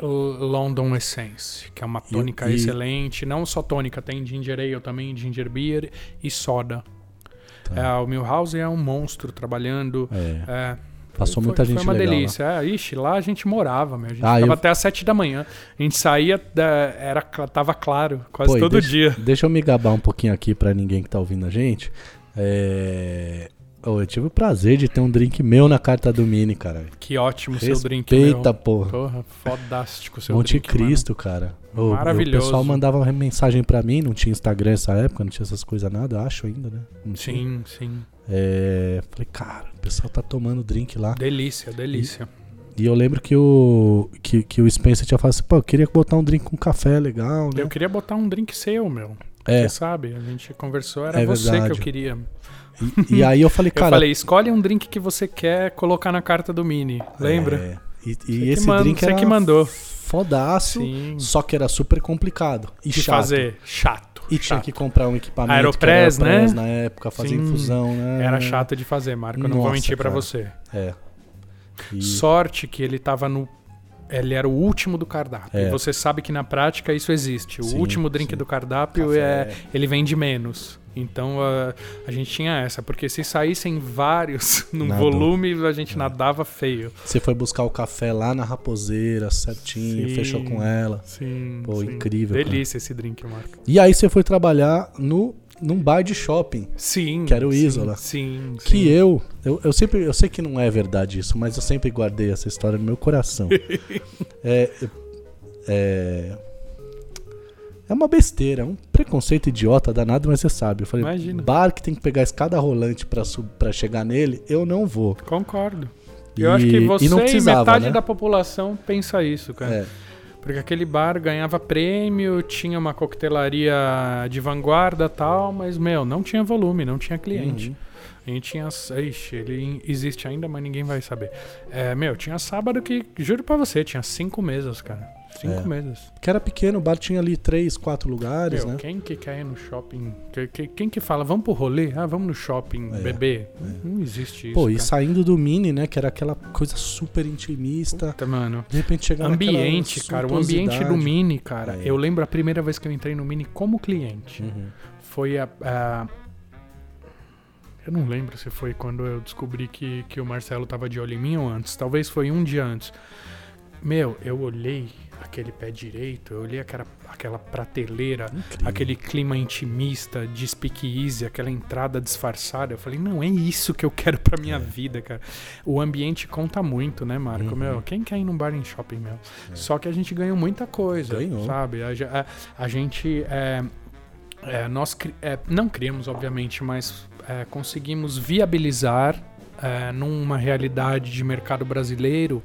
O London Essence, que é uma E- tônica e- excelente. Não só tônica, tem ginger ale também, ginger beer e soda. Tá. É, o Milhouse é um monstro trabalhando. É. É, Passou foi, muita gente Foi uma legal lá. delícia. É, ixi, lá a gente morava, meu. A gente Ah, ficava eu- até às sete da manhã. A gente saía, da, era, tava claro, quase Pô, todo deixa, dia. Deixa eu me gabar um pouquinho aqui pra ninguém que tá ouvindo a gente. É... ô, eu tive o prazer de ter um drink meu na carta do Mini, cara. Que ótimo o seu drink, Respeita, meu. porra. Porra, fodástico seu Monte drink, mano. Cristo, cara. Ô, Maravilhoso. O pessoal mandava mensagem pra mim, não tinha Instagram nessa época, não tinha essas coisas nada, acho ainda, né? Não tinha. Sim, sim. É, falei, cara, o pessoal tá tomando drink lá. Delícia, delícia. E eu lembro que o, que, que o Spencer tinha falado assim, pô, eu queria botar um drink com café legal, né? Eu queria botar um drink seu, meu. É, Você sabe, a gente conversou, era É você verdade. que eu queria. E, e aí eu falei, Eu cara... falei, escolhe um drink que você quer colocar na carta do Mini. Lembra? É, e, e esse manda- drink era que mandou. fodaço, Sim. só que era super complicado e De chato. fazer. Chato. E tinha chato. que comprar um equipamento Aeropress, né? na época, fazer Sim. infusão, né? Era chato de fazer, Marco. Eu não vou Nossa, mentir pra cara. você. É. E- Sorte que ele tava no. Ele era o último do cardápio. É. E você sabe que na prática isso existe. O Sim, último drink sim. do cardápio Café. é. Ele vende menos. Então a, a gente tinha essa. Porque se saíssem vários num Nadou. volume, a gente nadava feio. Você foi buscar o café lá na Raposeira, certinho, Sim. fechou com ela. Sim. Pô, sim. incrível, cara. Delícia esse drink, Marco. E aí você foi trabalhar no, num bar de shopping. Sim. Que era o Isola. Sim. Que sim. eu, eu, eu sempre, eu sei que não é verdade isso, mas eu sempre guardei essa história no meu coração. é, é, é uma besteira, é um preconceito idiota danado, mas você sabe. Eu falei, Imagina. bar que tem que pegar escada rolante pra chegar nele, eu não vou. Concordo. E- Eu acho que você e não e, metade né? da população pensa isso, cara. É, Porque aquele bar ganhava prêmio, tinha uma coquetelaria de vanguarda e tal, mas, meu, não tinha volume, não tinha cliente. Uhum. A gente tinha. Ixi, ele existe ainda, mas ninguém vai saber. É, meu, tinha sábado que, juro pra você, tinha cinco mesas, cara. Cinco É. mesas. que era pequeno, o bar tinha ali três, quatro lugares, Meu, né? quem que quer ir no shopping? Que- que- quem que fala, vamos pro rolê? Ah, vamos no shopping É, beber? Não existe isso. Pô, e cara. saindo do mini, né? Que era aquela coisa super intimista. Puta, mano. De repente naquela Ambiente, cara. O ambiente do. Mini, cara. É. Eu lembro a primeira vez que eu entrei no Mini como cliente. Uhum. Foi a, a- Eu não lembro se foi quando eu descobri que, que o Marcelo tava de olho em mim ou antes. Talvez foi um dia antes. Meu, eu olhei aquele pé direito, eu olhei aquela, aquela prateleira, Incrível. aquele clima intimista de speakeasy, aquela entrada disfarçada. Eu falei, não, é isso que eu quero pra minha É. vida, cara. O ambiente conta muito, né, Marco? Uhum. Meu, quem quer ir num bar em shopping, meu? É. Só que a gente ganhou muita coisa, Ganhou. sabe? A, a- a gente. é, É, nós cri- é, não criamos, obviamente, mas é, conseguimos viabilizar é, numa realidade de mercado brasileiro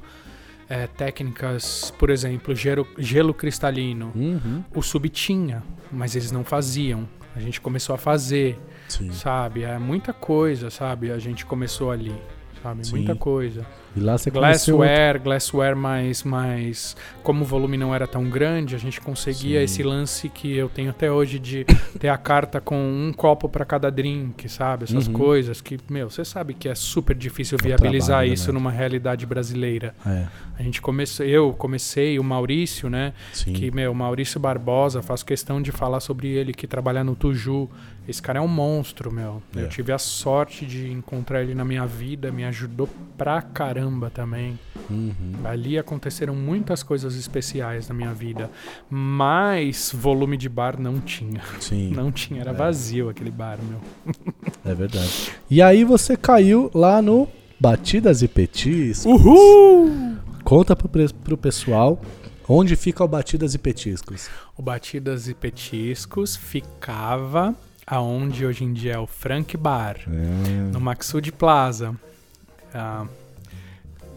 é, técnicas, por exemplo, gelo, gelo cristalino. Uhum. O sub tinha, mas eles não faziam. A gente começou a fazer, Sim. sabe? É muita coisa, sabe? A gente começou ali, sabe? Sim. Muita coisa. E lá você. Glassware, glassware mais, mais. Como o volume não era tão grande, a gente conseguia Sim. esse lance que eu tenho até hoje de ter a carta com um copo para cada drink, sabe? Essas Uhum. coisas que, meu, você sabe que é super difícil É viabilizar trabalho, isso né? numa realidade brasileira. É, A gente começou, eu comecei, o Maurício, né? sim. Que, meu, Maurício Barbosa, faço questão de falar sobre ele, que trabalha no Tuju. Esse cara é um monstro, meu. É. Eu tive a sorte de encontrar ele na minha vida, me ajudou pra caramba também. Uhum. Ali aconteceram muitas coisas especiais na minha vida, mas volume de bar não tinha. Sim, Não tinha, era É. vazio aquele bar, meu. é verdade. E aí você caiu lá no Batidas e Petis. Uhul! Conta pro, pro pessoal onde fica o Batidas e Petiscos. O Batidas e Petiscos ficava aonde hoje em dia é o Frank Bar, no Maxud Plaza. Ah,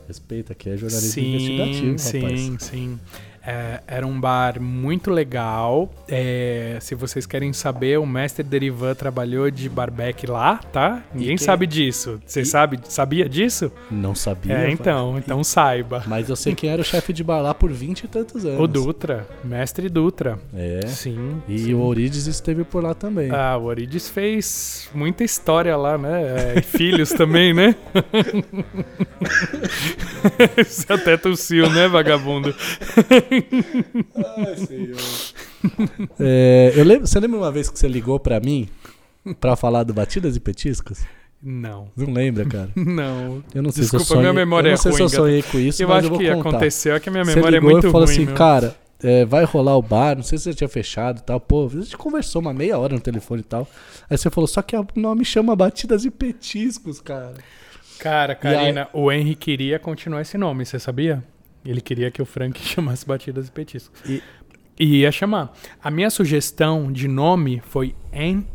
Respeita que é jornalismo sim, investigativo, sim, rapaz. sim. É, era um bar muito legal. É, se vocês querem saber, o mestre Derivan trabalhou de barback lá, tá? Ninguém quem- sabe disso. Você E- sabe, sabia disso? Não sabia. É, então, então saiba. Mas eu sei quem era o chefe de bar lá por 20 e tantos anos. O Dutra, mestre Dutra. É. Sim. E sim. o Orides esteve por lá também. Ah, o Orides fez muita história lá, né? É, filhos também, né? Você até tossiu, né, vagabundo? Ai, senhor. É, eu lembro, você lembra uma vez que você ligou pra mim pra falar do Batidas e Petiscos? Não, Não lembra, cara? não. Eu não sei Desculpa, se eu sonhei, minha memória eu não é sei ruim, se eu sonhei com isso, eu mas acho eu vou que contar. aconteceu é que a minha Você memória ligou é muito e falou ruim, assim, meu. cara, é, vai rolar o bar, não sei se você tinha fechado e tal. Pô, a gente conversou uma meia hora no telefone e tal. Aí você falou, só que o nome chama Batidas e Petiscos, cara. Cara, Karina, o Henry queria continuar esse nome, você sabia? Ele queria que o Frank chamasse Batidas e Petiscos. E- E ia chamar. A minha sugestão de nome foi Hen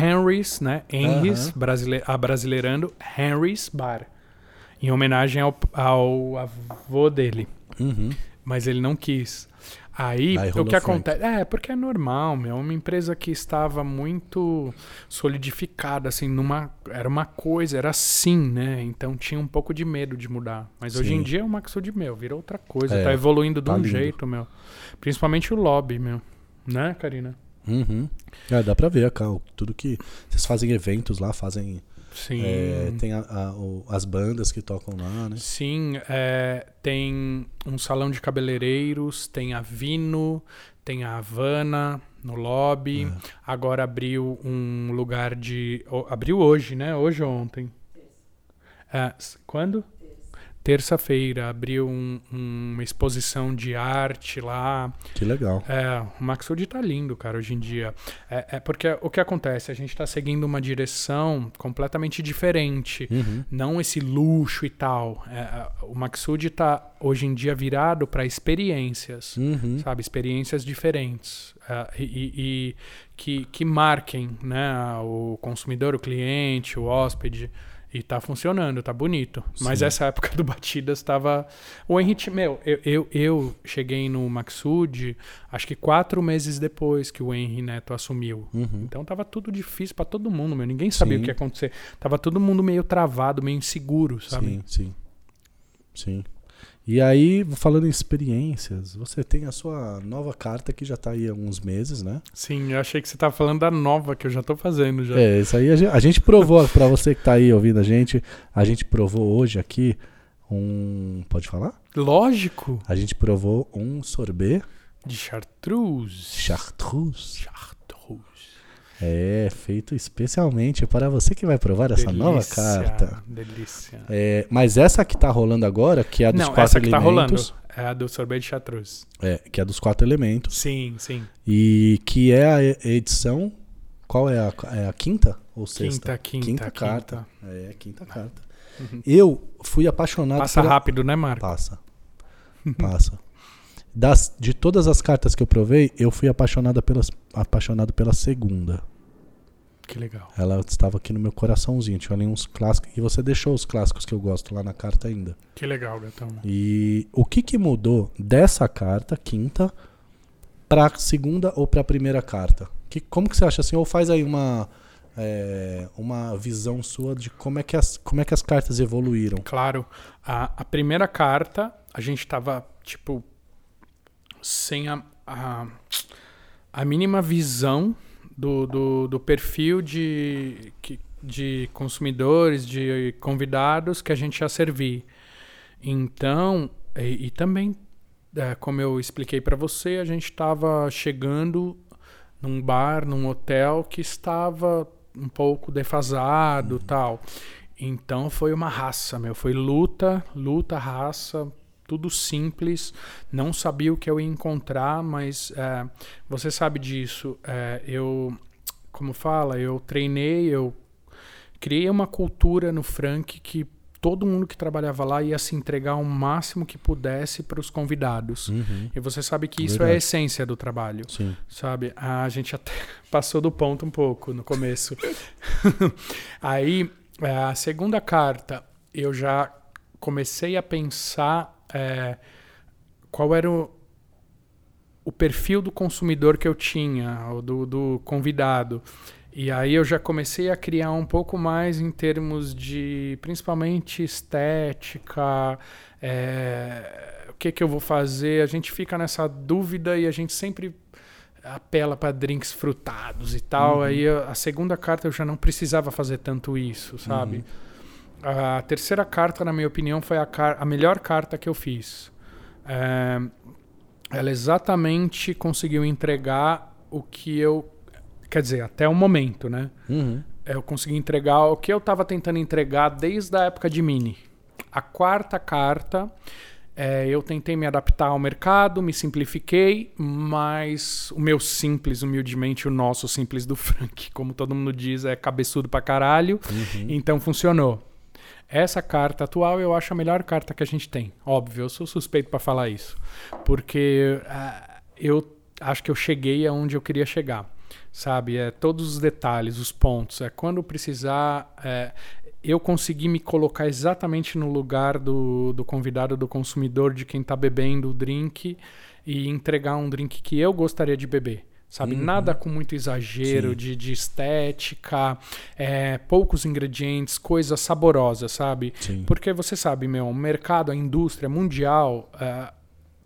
Henry's, né? Henry's, Aham. brasile abrasileirando, Henry's Bar. Em homenagem ao, ao avô dele. Uhum. Mas ele não quis. Aí, Aí o que acontece? É, porque é normal, meu. Uma empresa que estava muito solidificada, assim, numa. Era uma coisa, era assim, né? Então tinha um pouco de medo de mudar. Mas hoje Sim. em dia o Maxud, meu, virou outra coisa. É, tá evoluindo de tá um lindo. jeito, meu. Principalmente o lobby, meu. Né, Karina? Uhum. É, dá pra ver, cara, tudo que... Vocês fazem eventos lá, fazem... Sim. é, tem a- a- o- as bandas que tocam lá, né? Sim, é, tem um salão de cabeleireiros, tem a Vino, tem a Havana no lobby. É. Agora abriu um lugar de. abriu hoje, né? Hoje ou ontem? É, quando? Terça-feira abriu um- uma exposição de arte lá. Que legal. É, o Maxud tá lindo, cara, hoje em dia. É, é porque o que acontece? A gente tá seguindo uma direção completamente diferente Uhum. não esse luxo e tal. É, a- o Maxud tá hoje em dia virado para experiências, Uhum. sabe? Experiências diferentes é, e, e- e que, que marquem, né? O consumidor, o cliente, o hóspede. E tá funcionando, tá bonito. Mas Sim. essa época do Batidas tava. O Henrique, meu, eu, eu, eu cheguei no Maxud acho que quatro meses depois que o Henry Neto assumiu. Uhum. Então tava tudo difícil pra todo mundo, meu. Ninguém sabia Sim. o que ia acontecer. Tava todo mundo meio travado, meio inseguro, sabe? Sim, sim. Sim. E aí, falando em experiências, você tem a sua nova carta que já tá aí há alguns meses, né? Sim, eu achei que você tava falando da nova que eu já tô fazendo já. É, isso aí a gente, a gente provou, pra você que tá aí ouvindo a gente, a gente provou hoje aqui um. Pode falar? Lógico. A gente provou um sorbet De chartreuse. chartreuse. Chartreuse. É, feito especialmente para você que vai provar essa nova Delícia, carta. Delícia. É, mas essa que tá rolando agora, que é a dos Não, quatro essa que tá rolando elementos. é a do sorvete de chartreuse. É, que é a dos quatro elementos. Sim, sim. E que é a edição. Qual é a, é a quinta ou sexta? Quinta, quinta, Quinta quinta. carta. É, quinta carta. Uhum. Eu fui apaixonado Passa pela- rápido, né, Marco? Passa. Passa. Das, de todas as cartas que eu provei, eu fui apaixonada pelas, apaixonado pela segunda. Que legal. Ela estava aqui no meu coraçãozinho. Tinha ali uns clássicos. E você deixou os clássicos que eu gosto lá na carta ainda. Que legal, Gatão. E o que, que mudou dessa carta, quinta, para segunda ou para primeira carta? Que, como que você acha assim? Ou faz aí uma, é, uma visão sua de como é, que as, como é que as cartas evoluíram. Claro. A, a primeira carta, a gente tava, tipo, sem a, a, a mínima visão do, do, do perfil de, de consumidores, de convidados que a gente ia servir. Então, e, e também, é, como eu expliquei para você, a gente estava chegando num bar, num hotel que estava um pouco defasado uhum. tal. Então foi uma raça, meu. Foi luta, luta, raça, tudo simples. Não sabia o que eu ia encontrar, mas é, você sabe disso. É, eu, como fala, eu treinei, eu criei uma cultura no Frank que todo mundo que trabalhava lá ia se entregar o máximo que pudesse para os convidados. Uhum. E você sabe que isso Verdade. é a essência do trabalho. Sim. Sabe? A gente até passou do ponto um pouco no começo. Aí, é, a segunda carta, eu já comecei a pensar é, qual era o, o perfil do consumidor que eu tinha, ou do, do convidado. E aí eu já comecei a criar um pouco mais em termos de, principalmente estética, é, o que que eu vou fazer. A gente fica nessa dúvida e a gente sempre apela para drinks frutados e tal. Uhum. Aí a segunda carta eu já não precisava fazer tanto isso, sabe? Uhum. A terceira carta, na minha opinião, foi a, a melhor carta que eu fiz. É, ela exatamente conseguiu entregar o que eu Quer dizer, até o momento, né? Uhum. Eu consegui entregar o que eu estava tentando entregar desde a época de Mini. A quarta carta, é, eu tentei me adaptar ao mercado, me simplifiquei, mas o meu simples, humildemente, o nosso simples do Frank, como todo mundo diz, é cabeçudo pra caralho. Uhum. Então funcionou. Essa carta atual eu acho a melhor carta que a gente tem. Óbvio, eu sou suspeito para falar isso. Porque uh, eu acho que eu cheguei aonde eu queria chegar sabe? É todos os detalhes, os pontos. É quando precisar. É, eu consegui me colocar exatamente no lugar do, do convidado, do consumidor, de quem está bebendo o drink e entregar um drink que eu gostaria de beber. Sabe? Uhum. Nada com muito exagero de, de, estética, é, poucos ingredientes, coisa saborosa, sabe? Sim. Porque você sabe, meu, o mercado, a indústria mundial. É,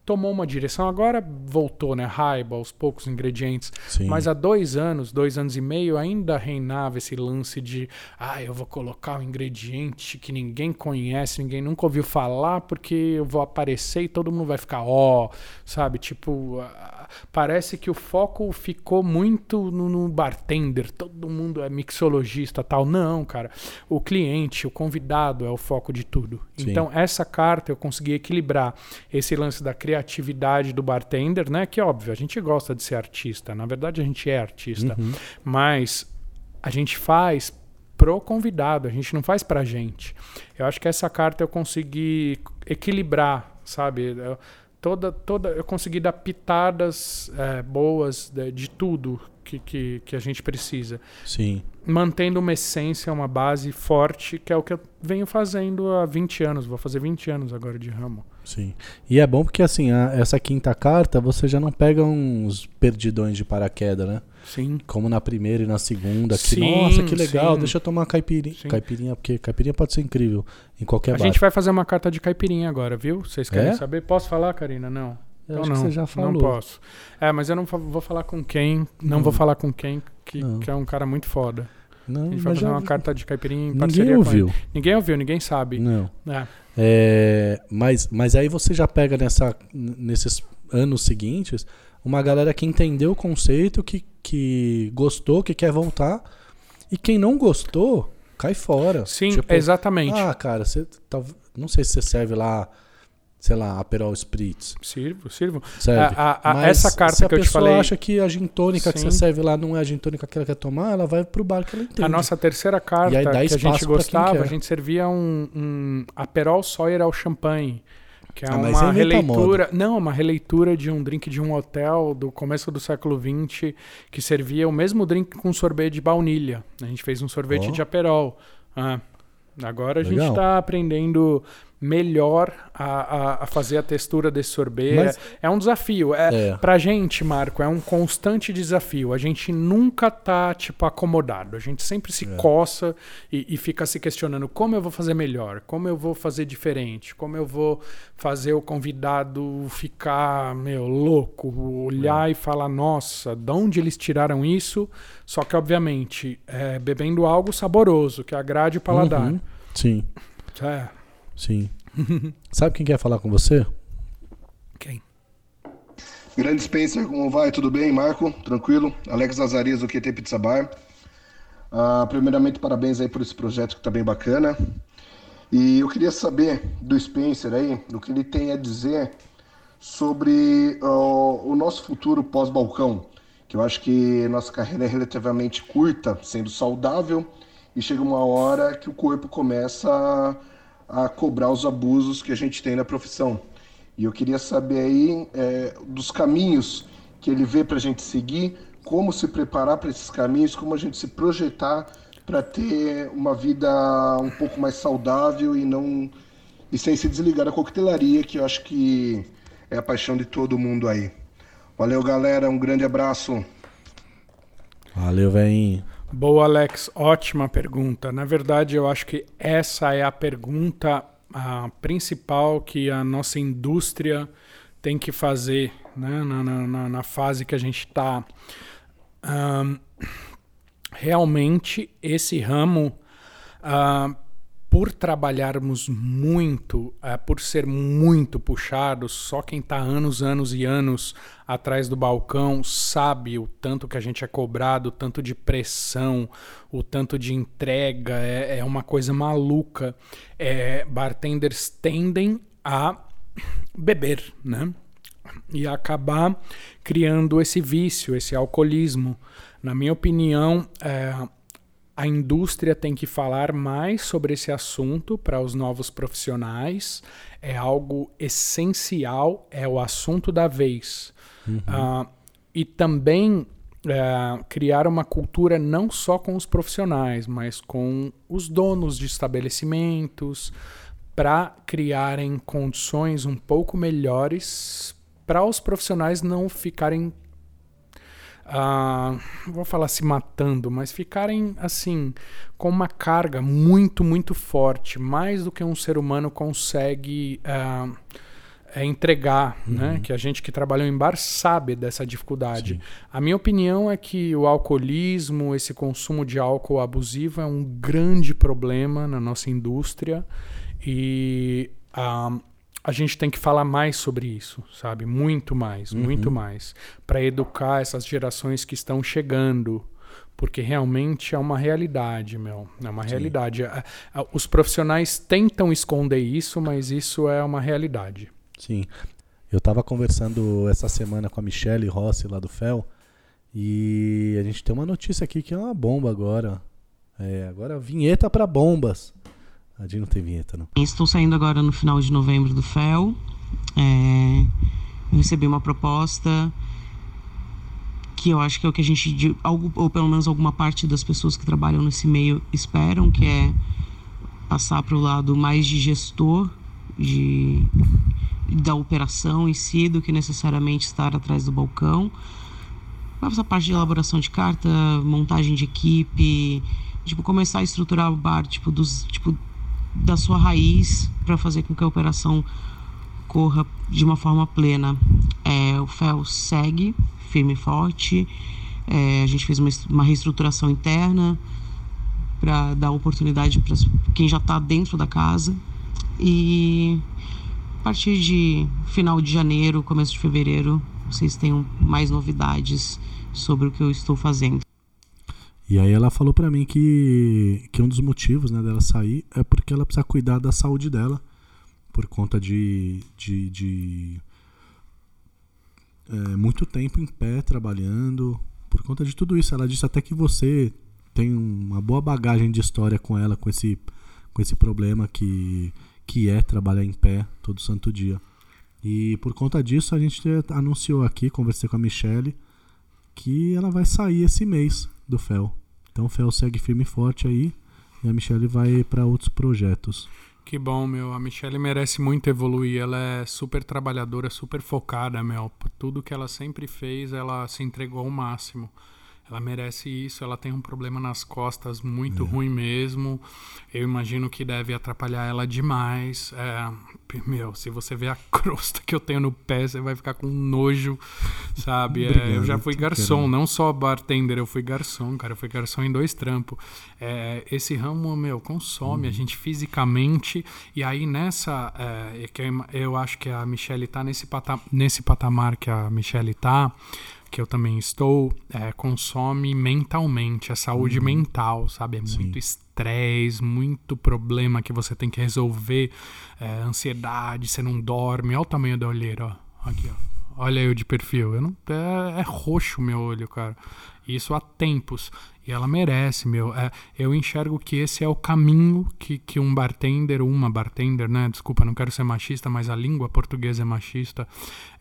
tomou uma direção, agora voltou, né? Raiba, aos poucos ingredientes. Sim. Mas há dois anos, dois anos e meio, ainda reinava esse lance de ah, eu vou colocar um ingrediente que ninguém conhece, ninguém nunca ouviu falar, porque eu vou aparecer e todo mundo vai ficar ó, oh, sabe? Tipo, parece que o foco ficou muito no, no, bartender, todo mundo é mixologista tal. Não, cara. O cliente, o convidado é o foco de tudo. Sim. Então, essa carta eu consegui equilibrar esse lance da criatividade do bartender, né? Que óbvio, a gente gosta de ser artista. Na verdade, a gente é artista. Uhum. Mas a gente faz pro convidado, a gente não faz pra gente. Eu acho que essa carta eu consegui equilibrar, sabe? Eu, toda, toda, eu consegui dar pitadas é, boas de, de tudo que, que, que, a gente precisa. Sim. Mantendo uma essência, uma base forte, que é o que eu venho fazendo há 20 anos. Vou fazer 20 anos agora de ramo. Sim. E é bom porque, assim, a, essa quinta carta, você já não pega uns perdidões de paraquedas, né? Sim. Como na primeira e na segunda. Que, sim, nossa, que legal, sim. deixa eu tomar caipirinha. Sim. Caipirinha, porque caipirinha pode ser incrível em qualquer A bar. gente vai fazer uma carta de caipirinha agora, viu? Vocês querem é? saber? Posso falar, Karina? Não. Eu então, acho não, que você já falou. Não posso. É, mas eu não vou falar com quem. Não, vou falar com quem, que, que, é um cara muito foda. Não, a gente vai fazer já... uma carta de caipirinha em ninguém ouviu. Ninguém ouviu, ninguém sabe. Não. É. É, mas, mas aí você já pega nessa, nesses anos seguintes uma galera que entendeu o conceito, que, que gostou, que quer voltar. E quem não gostou, cai fora. Sim, tipo, exatamente. Ah, cara, você, tá, não sei se você serve lá sei lá, Aperol Spritz. Sirvo, sirvo. Serve. A, a, a essa carta que eu te falei... Se a pessoa acha que a gin tônica Sim. que você serve lá não é a gin tônica que ela quer tomar, ela vai pro bar que ela entende. A nossa terceira carta que a gente gostava, a gente servia um, um Aperol Sawyer ao champanhe, que é ah, uma releitura. Não, uma releitura de um drink de um hotel do começo do século XX que servia o mesmo drink com sorvete de baunilha. A gente fez um sorvete oh. de aperol. Ah, agora a Legal. gente está aprendendo melhor a, a, a, fazer a textura desse sorvete. Mas... É, é, um desafio. É, é. Pra gente, Marco, é um constante desafio. A gente nunca tá, tipo, acomodado. A gente sempre se é. coça e, e, fica se questionando como eu vou fazer melhor, como eu vou fazer diferente, como eu vou fazer o convidado ficar, meu, louco, olhar é. e falar, nossa, de onde eles tiraram isso? Só que, obviamente, é, bebendo algo saboroso, que agrade o paladar. Uhum. Sim. É. Sim. Sabe quem quer falar com você? Quem? Grande Spencer, como vai? Tudo bem, Marco? Tranquilo? Alex Azarias do QT Pizza Bar. Uh, primeiramente, parabéns aí por esse projeto que tá bem bacana. E eu queria saber do Spencer aí, o que ele tem a dizer sobre uh, o nosso futuro pós-balcão. Que eu acho que nossa carreira é relativamente curta, sendo saudável, e chega uma hora que o corpo começa a a cobrar os abusos que a gente tem na profissão. E eu queria saber aí é, dos caminhos que ele vê para a gente seguir, como se preparar para esses caminhos, como a gente se projetar para ter uma vida um pouco mais saudável e não e sem se desligar da coquetelaria, que eu acho que é a paixão de todo mundo aí. Valeu, galera, um grande abraço. Valeu, velhinho. Boa, Alex. Ótima pergunta. Na verdade, eu acho que essa é a pergunta a principal que a nossa indústria tem que fazer né? na, na, na fase que a gente está. Um, realmente, esse ramo. Uh, por trabalharmos muito, é, por ser muito puxados, só quem está anos, anos e anos atrás do balcão sabe o tanto que a gente é cobrado, o tanto de pressão, o tanto de entrega, é, é uma coisa maluca. É, bartenders tendem a beber, né? E acabar criando esse vício, esse alcoolismo. Na minha opinião, é, a indústria tem que falar mais sobre esse assunto para os novos profissionais. É algo essencial, é o assunto da vez. Uhum. Uh, e também uh, criar uma cultura não só com os profissionais, mas com os donos de estabelecimentos, para criarem condições um pouco melhores para os profissionais não ficarem uh, vou falar se matando, mas ficarem assim com uma carga muito, muito forte, mais do que um ser humano consegue uh, entregar, uhum. né? Que a gente que trabalhou em bar sabe dessa dificuldade. Sim. A minha opinião é que o alcoolismo, esse consumo de álcool abusivo é um grande problema na nossa indústria e uh, a gente tem que falar mais sobre isso, sabe? Muito mais, uhum. muito mais, para educar essas gerações que estão chegando, porque realmente é uma realidade, meu, é uma Sim. realidade. Os profissionais tentam esconder isso, mas isso é uma realidade. Sim. Eu estava conversando essa semana com a Michelle Rossi lá do FEL e a gente tem uma notícia aqui que é uma bomba agora. É, agora vinheta para bombas. A não tem vinheta, não. Estou saindo agora no final de novembro do FEL. É, recebi uma proposta que eu acho que é o que a gente, algo, ou pelo menos alguma parte das pessoas que trabalham nesse meio esperam, que é passar para o lado mais de gestor de, da operação em si, do que necessariamente estar atrás do balcão. Essa parte de elaboração de carta, montagem de equipe, tipo, começar a estruturar o bar, tipo, dos, tipo da sua raiz para fazer com que a operação corra de uma forma plena. É, o FEL segue firme e forte. É, a gente fez uma, uma reestruturação interna para dar oportunidade para quem já está dentro da casa. E a partir de final de janeiro, começo de fevereiro, vocês tenham mais novidades sobre o que eu estou fazendo. E aí ela falou para mim que, que um dos motivos né, dela sair é porque ela precisa cuidar da saúde dela por conta de, de, de é, muito tempo em pé trabalhando, por conta de tudo isso. Ela disse até que você tem uma boa bagagem de história com ela, com esse, com esse problema que, que é trabalhar em pé todo santo dia. E por conta disso a gente anunciou aqui, conversei com a Michelle, que ela vai sair esse mês do FEL. Então o FEL segue firme e forte aí e a Michelle vai para outros projetos. Que bom, meu. A Michelle merece muito evoluir. Ela é super trabalhadora, super focada, meu. Tudo que ela sempre fez, ela se entregou ao máximo. Ela merece isso, ela tem um problema nas costas muito é. ruim mesmo. Eu imagino que deve atrapalhar ela demais. É, meu, se você ver a crosta que eu tenho no pé, você vai ficar com nojo, sabe? É, eu já fui garçom, não só bartender, eu fui garçom, cara. Eu fui garçom em dois trampos. É, esse ramo, meu, consome a gente fisicamente. E aí nessa, é, que eu, eu acho que a Michelle tá nesse, pata, nesse patamar que a Michelle tá que eu também estou, é, consome mentalmente, a saúde uhum. mental, sabe? É muito estresse, muito problema que você tem que resolver, é, ansiedade, você não dorme. Olha o tamanho da olheira, ó. Aqui, ó. Olha eu de perfil. Eu não, é, é roxo o meu olho, cara. Isso há tempos. E ela merece, meu. É, eu enxergo que esse é o caminho que, que um bartender, uma bartender, né? Desculpa, não quero ser machista, mas a língua portuguesa é machista,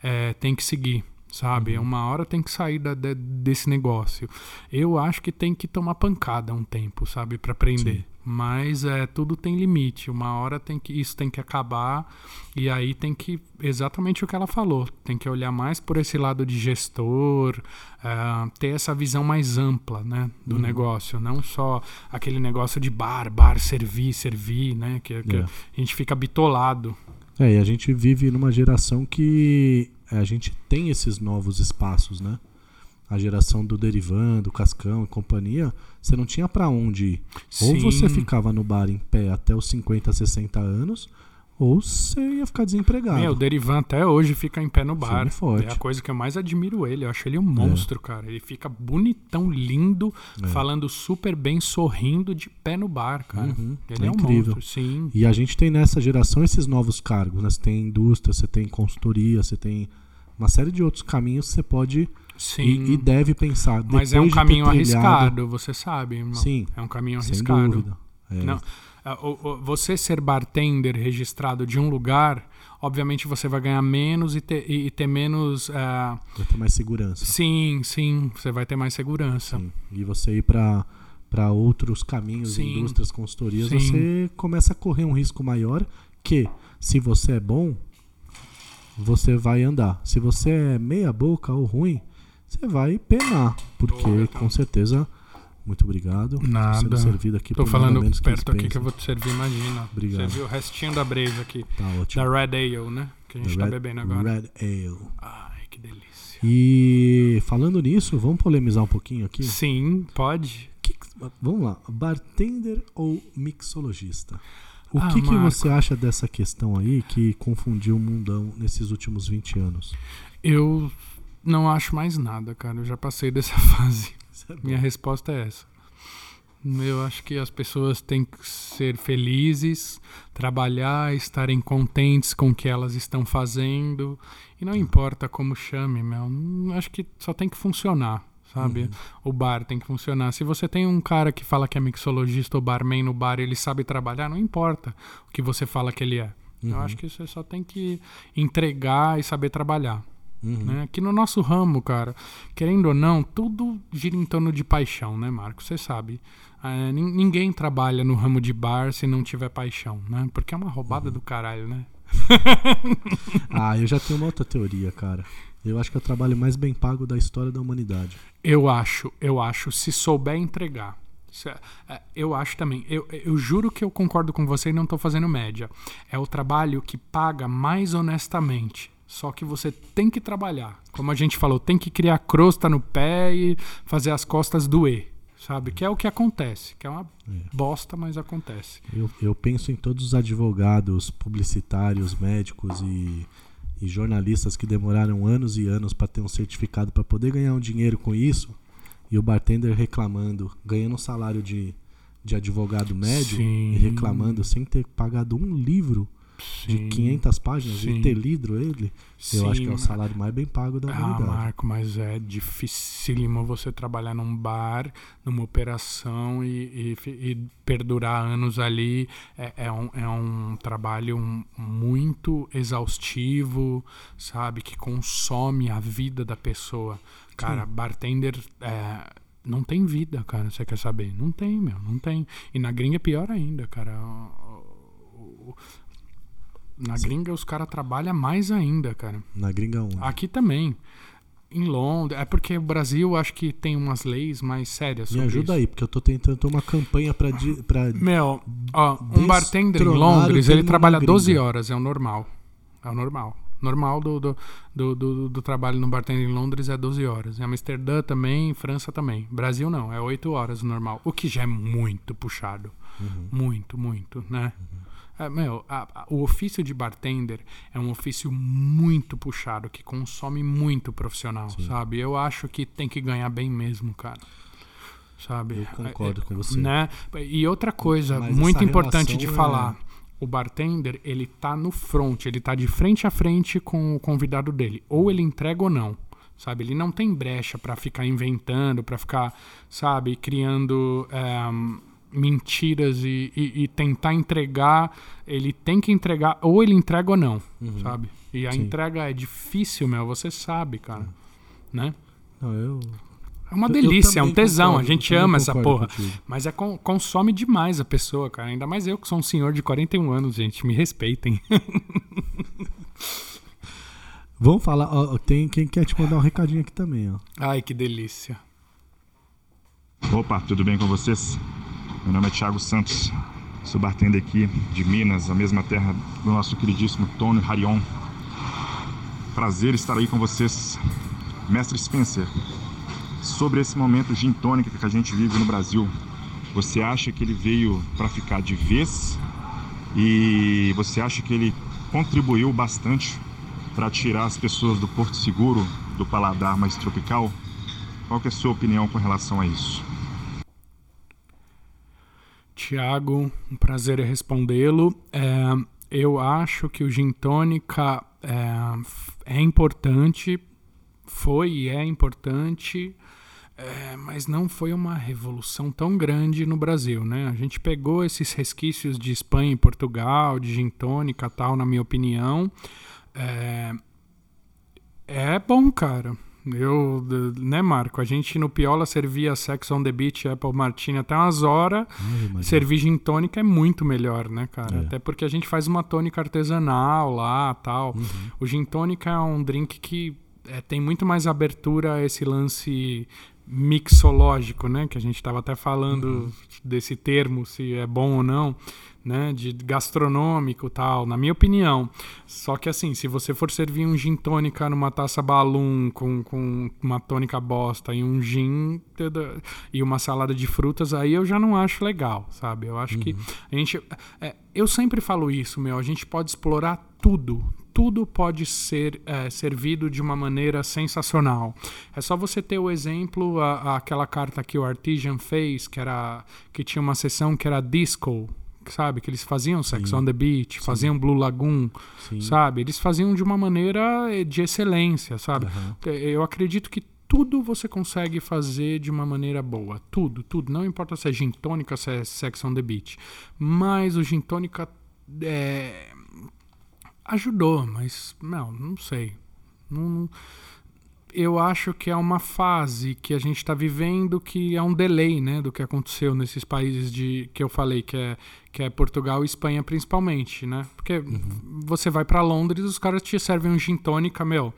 é, tem que seguir sabe? Uhum. Uma hora tem que sair da, de, desse negócio. Eu acho que tem que tomar pancada um tempo, sabe, para aprender. Sim. Mas é, tudo tem limite. Uma hora tem que isso tem que acabar e aí tem que exatamente o que ela falou. Tem que olhar mais por esse lado de gestor, uh, ter essa visão mais ampla, né, do uhum. negócio. Não só aquele negócio de bar, bar, servir, servir, né, que, que yeah. É. a gente fica bitolado. É, e a gente vive numa geração que a gente tem esses novos espaços, né? A geração do Derivando, Cascão e companhia, você não tinha para onde ir. Sim. Ou você ficava no bar em pé até os 50, 60 anos, ou você ia ficar desempregado. Meu, o Derivan até hoje fica em pé no bar. É a coisa que eu mais admiro ele. Eu acho ele um monstro, é. cara. Ele fica bonitão, lindo, é. falando super bem, sorrindo de pé no bar, cara. Uhum. Ele é, é um incrível. monstro, sim. E a gente tem nessa geração esses novos cargos. Né? Você tem indústria, você tem consultoria, você tem uma série de outros caminhos que você pode e, e, deve pensar. Mas é um caminho arriscado, você sabe, irmão. Sim. É um caminho arriscado. Sem dúvida. É. Não, você ser bartender registrado de um lugar, obviamente você vai ganhar menos e ter, e ter menos. Uh... Vai ter mais segurança. Sim, sim, você vai ter mais segurança. Sim. E você ir para para outros caminhos, sim. indústrias, consultorias, sim. você começa a correr um risco maior que, se você é bom, você vai andar. Se você é meia boca ou ruim, você vai penar, porque com certeza muito obrigado. Nada. Sendo servido aqui Tô falando perto aqui que eu vou te servir, imagina. Obrigado. Você viu o restinho da breja aqui. Tá ótimo. Da Red Ale, né? Que a gente tá Red, bebendo agora. Red Ale. Ai, que delícia. E falando nisso, vamos polemizar um pouquinho aqui? Sim, pode. Que, vamos lá. Bartender ou mixologista? O ah, que, que você acha dessa questão aí que confundiu o mundão nesses últimos 20 anos? Eu não acho mais nada, cara. Eu já passei dessa fase. Minha resposta é essa. Eu acho que as pessoas têm que ser felizes, trabalhar, estarem contentes com o que elas estão fazendo. E não importa como chame, meu. Acho que só tem que funcionar, sabe? Uhum. O bar tem que funcionar. Se você tem um cara que fala que é mixologista ou barman no bar ele sabe trabalhar, não importa o que você fala que ele é. Uhum. Eu acho que você só tem que entregar e saber trabalhar. Uhum. Né? Aqui no nosso ramo, cara, querendo ou não, tudo gira em torno de paixão, né, Marco? Você sabe. É, ninguém trabalha no ramo de bar se não tiver paixão, né? Porque é uma roubada uhum. do caralho, né? ah, eu já tenho uma outra teoria, cara. Eu acho que é o trabalho mais bem pago da história da humanidade. Eu acho, eu acho. Se souber entregar. É, eu acho também. Eu, eu juro que eu concordo com você e não estou fazendo média. É o trabalho que paga mais honestamente. Só que você tem que trabalhar. Como a gente falou, tem que criar crosta no pé e fazer as costas doer. Sabe? Que é o que acontece. Que é uma é. bosta, mas acontece. Eu, eu penso em todos os advogados, publicitários, médicos e, e jornalistas que demoraram anos e anos para ter um certificado para poder ganhar um dinheiro com isso. E o bartender reclamando, ganhando um salário de, de advogado médio Sim. e reclamando sem ter pagado um livro de Sim. 500 páginas Sim. e ter lido ele, eu Sim, acho que é o salário mais bem pago da Ah, humanidade. Marco, mas é dificílimo você trabalhar num bar, numa operação e, e e perdurar anos ali. É, é um, é um trabalho muito exaustivo, sabe? Que consome a vida da pessoa. Cara, bartender é, não tem vida, cara. Você quer saber? Não tem, meu, não tem. E na gringa é pior ainda, cara. Na gringa os caras trabalham mais ainda, cara. Na gringa 1. Aqui também. Em Londres. É porque o Brasil acho que tem umas leis mais sérias Me ajuda isso. aí, porque eu tô tentando ter uma campanha pra, di- pra Meu, ó, um bartender em Londres, ele trabalha na 12 gringa. horas, é o normal. É o normal. Normal do, do, do, do, do trabalho no bartender em Londres é 12 horas. Em Amsterdã também, em França também. Brasil não, é 8 horas o normal. O que já é muito puxado. Uhum. Muito, muito, né? É, meu, a- a- o ofício de bartender é um ofício muito puxado, que consome muito profissional, sabe? Eu acho que tem que ganhar bem mesmo, cara. Sabe? Eu concordo É, com você. Né? E outra coisa Mas muito importante de é- falar. O bartender, ele tá no front, ele tá de frente a frente com o convidado dele. Ou ele entrega ou não. Sabe? Ele não tem brecha pra ficar inventando, pra ficar, sabe, criando ehm, mentiras e, e- e tentar entregar. Ele tem que entregar, ou ele entrega ou não, sabe? E a Uhum. Sim. entrega é difícil, meu, você sabe, cara. Né? Não, eu, É uma delícia, é um tesão. concordo, a gente ama essa porra. contigo. Mas é con- consome demais a pessoa, cara. Ainda mais eu que sou um senhor de 41 anos, gente. Me respeitem. Vamos falar, ó, tem quem quer te mandar um recadinho aqui também, ó. Ai, que delícia. Opa, tudo bem com vocês? Meu nome é Thiago Santos, sou bartender aqui de Minas, a mesma terra do nosso queridíssimo Tony Harion. Prazer estar aí com vocês, Mestre Spencer. Sobre esse momento gin tônica que a gente vive no Brasil, você acha que ele veio para ficar de vez? E você acha que ele contribuiu bastante para tirar as pessoas do Porto Seguro, do paladar mais tropical? Qual é a sua opinião com relação a isso? Tiago, um prazer respondê-lo. É, eu acho que o gin tônica é, é importante, foi e é importante, é, mas não foi uma revolução tão grande no Brasil, né? A gente pegou esses resquícios de Espanha e Portugal, de gin tônica tal, na minha opinião. É, é bom, cara. Eu, né, Marco? A gente no Piola servia Sex on the Beach, Apple Martini até umas horas. Servir gin tônica é muito melhor, né, cara? É. Até porque a gente faz uma tônica artesanal lá tal. Uhum. O gin tônica é um drink que é, tem muito mais abertura a esse lance mixológico, né? Que a gente estava até falando Uhum. desse termo, se é bom ou não, né? De gastronômico tal, na minha opinião. Só que assim, se você for servir um gin tônica numa taça balloon com, com uma tônica bosta e um gin e uma salada de frutas, aí eu já não acho legal, sabe? Eu acho que a gente. é, eu sempre falo isso, meu. A gente pode explorar tudo. Tudo pode ser é, servido de uma maneira sensacional. É só você ter o exemplo, a- a- aquela carta que o Artisan fez, que era que tinha uma sessão que era disco, sabe? Que eles faziam Sex Sim. on the Beach, faziam Blue Lagoon, Sim. sabe? Eles faziam de uma maneira eh, de excelência, sabe? Eh, Eu acredito que tudo você consegue fazer de uma maneira boa. Tudo, tudo. Não importa se é gin tônica, se é Sex on the Beach. Mas o gin tônica é, ajudou, mas não, não sei. Não- não- eu acho que é uma fase que a gente está vivendo que é um delay, né, do que aconteceu nesses países de que eu falei que é que é Portugal e Espanha principalmente, né? Porque você vai para Londres, os caras te servem um gin tônica, meu.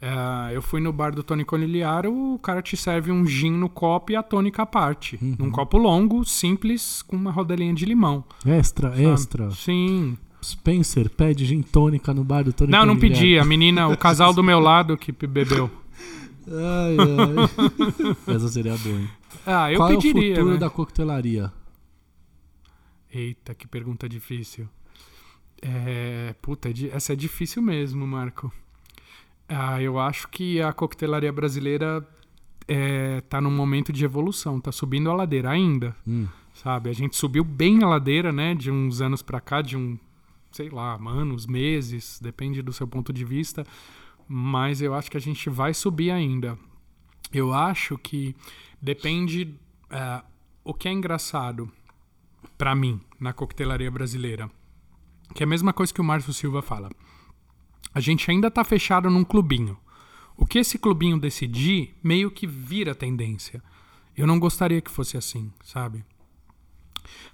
É, eu fui no bar do Tony Conigliaro, o cara te serve um gin no copo e a tônica à parte, num copo longo, simples, com uma rodelinha de limão. Extra, sabe? extra. Sim. Spencer pede gin tônica no bar do Tony Não, não Conigliaro. pedi. A menina, o casal do meu lado que bebeu. Ai, ai. Essa seria boa, hein? Ah, eu Qual é o pediria. futuro né? da coquetelaria? Eita, que pergunta difícil. É, puta, é essa é difícil mesmo, Marco. Ah, eu acho que a coquetelaria brasileira é, tá num momento de evolução, tá subindo a ladeira ainda, Hum, sabe? A gente subiu bem a ladeira, né, de uns anos pra cá, de um sei lá, anos, meses, depende do seu ponto de vista, mas eu acho que a gente vai subir ainda. Eu acho que depende. Uh, o que é engraçado para mim na coquetelaria brasileira, que é a mesma coisa que o Márcio Silva fala. A gente ainda tá fechado num clubinho. O que esse clubinho decidir meio que vira tendência. Eu não gostaria que fosse assim, sabe?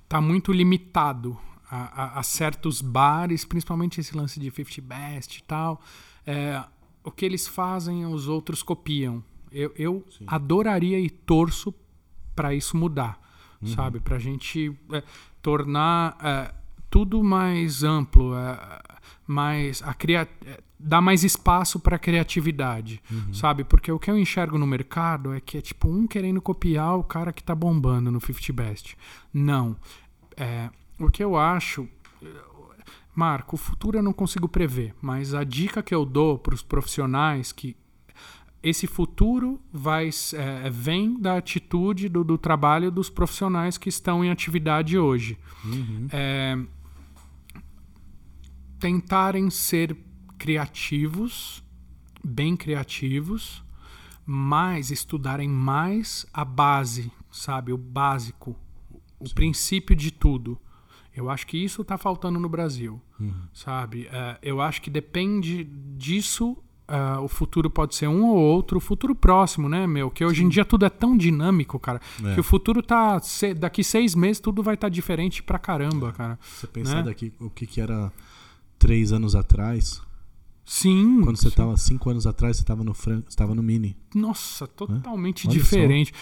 Tá muito limitado a, a, a certos bares, principalmente esse lance de 50 Best e tal. É, o que eles fazem, os outros copiam. Eu, eu adoraria e torço para isso mudar, uhum. sabe? Para a gente é, tornar é, tudo mais amplo, é, mais a cria é, dar mais espaço para criatividade, uhum. sabe? Porque o que eu enxergo no mercado é que é tipo um querendo copiar o cara que está bombando no 50 Best. Não. É, o que eu acho Marco, o futuro eu não consigo prever, mas a dica que eu dou para os profissionais que esse futuro vai é, vem da atitude do, do, trabalho dos profissionais que estão em atividade hoje. Uhum. É, tentarem ser criativos, bem criativos, mas estudarem mais a base, sabe? O básico, o Sim. princípio de tudo. Eu acho que isso está faltando no Brasil, uhum. sabe? Uh, eu acho que depende disso Uh, o futuro pode ser um ou outro, o futuro próximo, né, meu? Que hoje Sim. em dia tudo é tão dinâmico, cara. É. Que o futuro tá. Daqui seis meses tudo vai estar tá diferente pra caramba, cara. Você pensar né? daqui o que, que era três anos atrás. Sim. Quando você estava cinco anos atrás, você estava no Fran... estava no Mini. Nossa, totalmente diferente.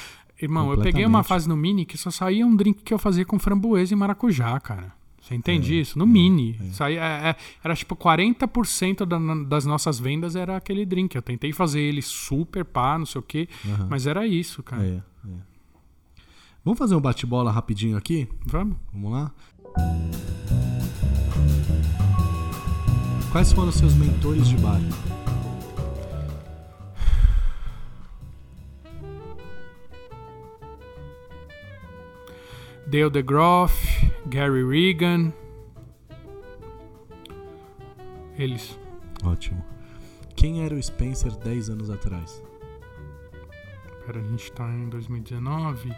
Irmão, eu peguei uma fase no Mini que só saía um drink que eu fazia com framboesa e maracujá, cara. Você entende é, isso? No é, mini. É. Aí é, é era tipo 40% da, das nossas vendas era aquele drink. Eu tentei fazer ele super pá, não sei o quê, uhum. mas era isso, cara. É, é. Vamos fazer um bate-bola rapidinho aqui? Vamos. Vamos lá? Quais foram os seus mentores de bar? Dale DeGroff, Gary Regan. Eles. Ótimo. Quem era o Spencer 10 anos atrás? Pera, a gente tá em 2019.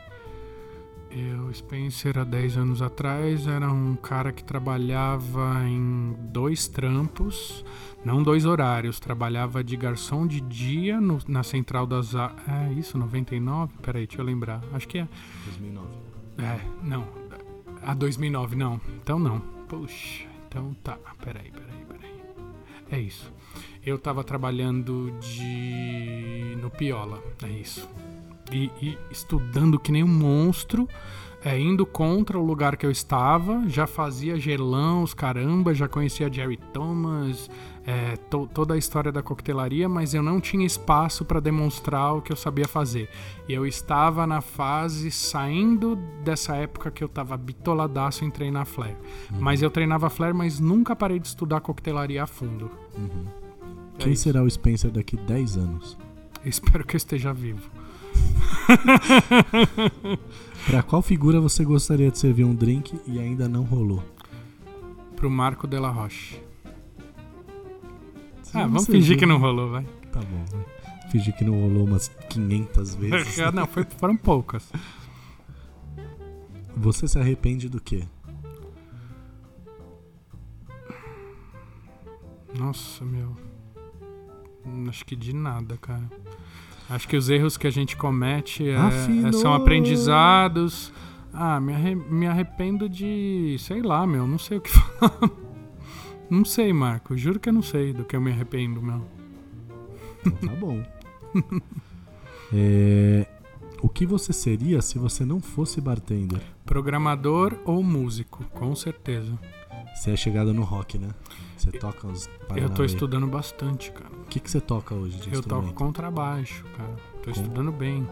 Eu, Spencer, há 10 anos atrás, era um cara que trabalhava em dois trampos, não dois horários. Trabalhava de garçom de dia no, na central das. É isso, 99? Peraí, deixa eu lembrar. Acho que é. 2009. É, não. A 2009, não. Então não. Puxa, então tá. Peraí, peraí, peraí. É isso. Eu tava trabalhando de. no Piola, é isso. E, e estudando que nem um monstro é, indo contra o lugar que eu estava, já fazia gelão, os caramba, já conhecia Jerry Thomas, é, to, toda a história da coquetelaria, mas eu não tinha espaço para demonstrar o que eu sabia fazer. E eu estava na fase saindo dessa época que eu estava bitoladaço em treinar flare. Uhum. Mas eu treinava flare, mas nunca parei de estudar coquetelaria a fundo. Uhum. É Quem isso. será o Spencer daqui 10 anos? Espero que eu esteja vivo. Para qual figura você gostaria de servir um drink e ainda não rolou? Pro Marco de la Roche. ah, vamos fingir que não rolou, vai. Tá bom, vai. Fingir que não rolou umas 500 vezes. não, foi, foram poucas. Você se arrepende do quê? Nossa, meu. Acho que de nada, cara. Acho que os erros que a gente comete é, é, são aprendizados. Ah, me, arre me arrependo de. sei lá, meu, não sei o que falar. Não sei, Marco. Juro que eu não sei do que eu me arrependo, meu. Tá bom. é, o que você seria se você não fosse bartender? Programador ou músico, com certeza. Você é chegada no rock, né? Você toca os Eu tô estudando bastante, cara. O que, que você toca hoje de Eu toco contrabaixo, cara. Tô Com... estudando bem.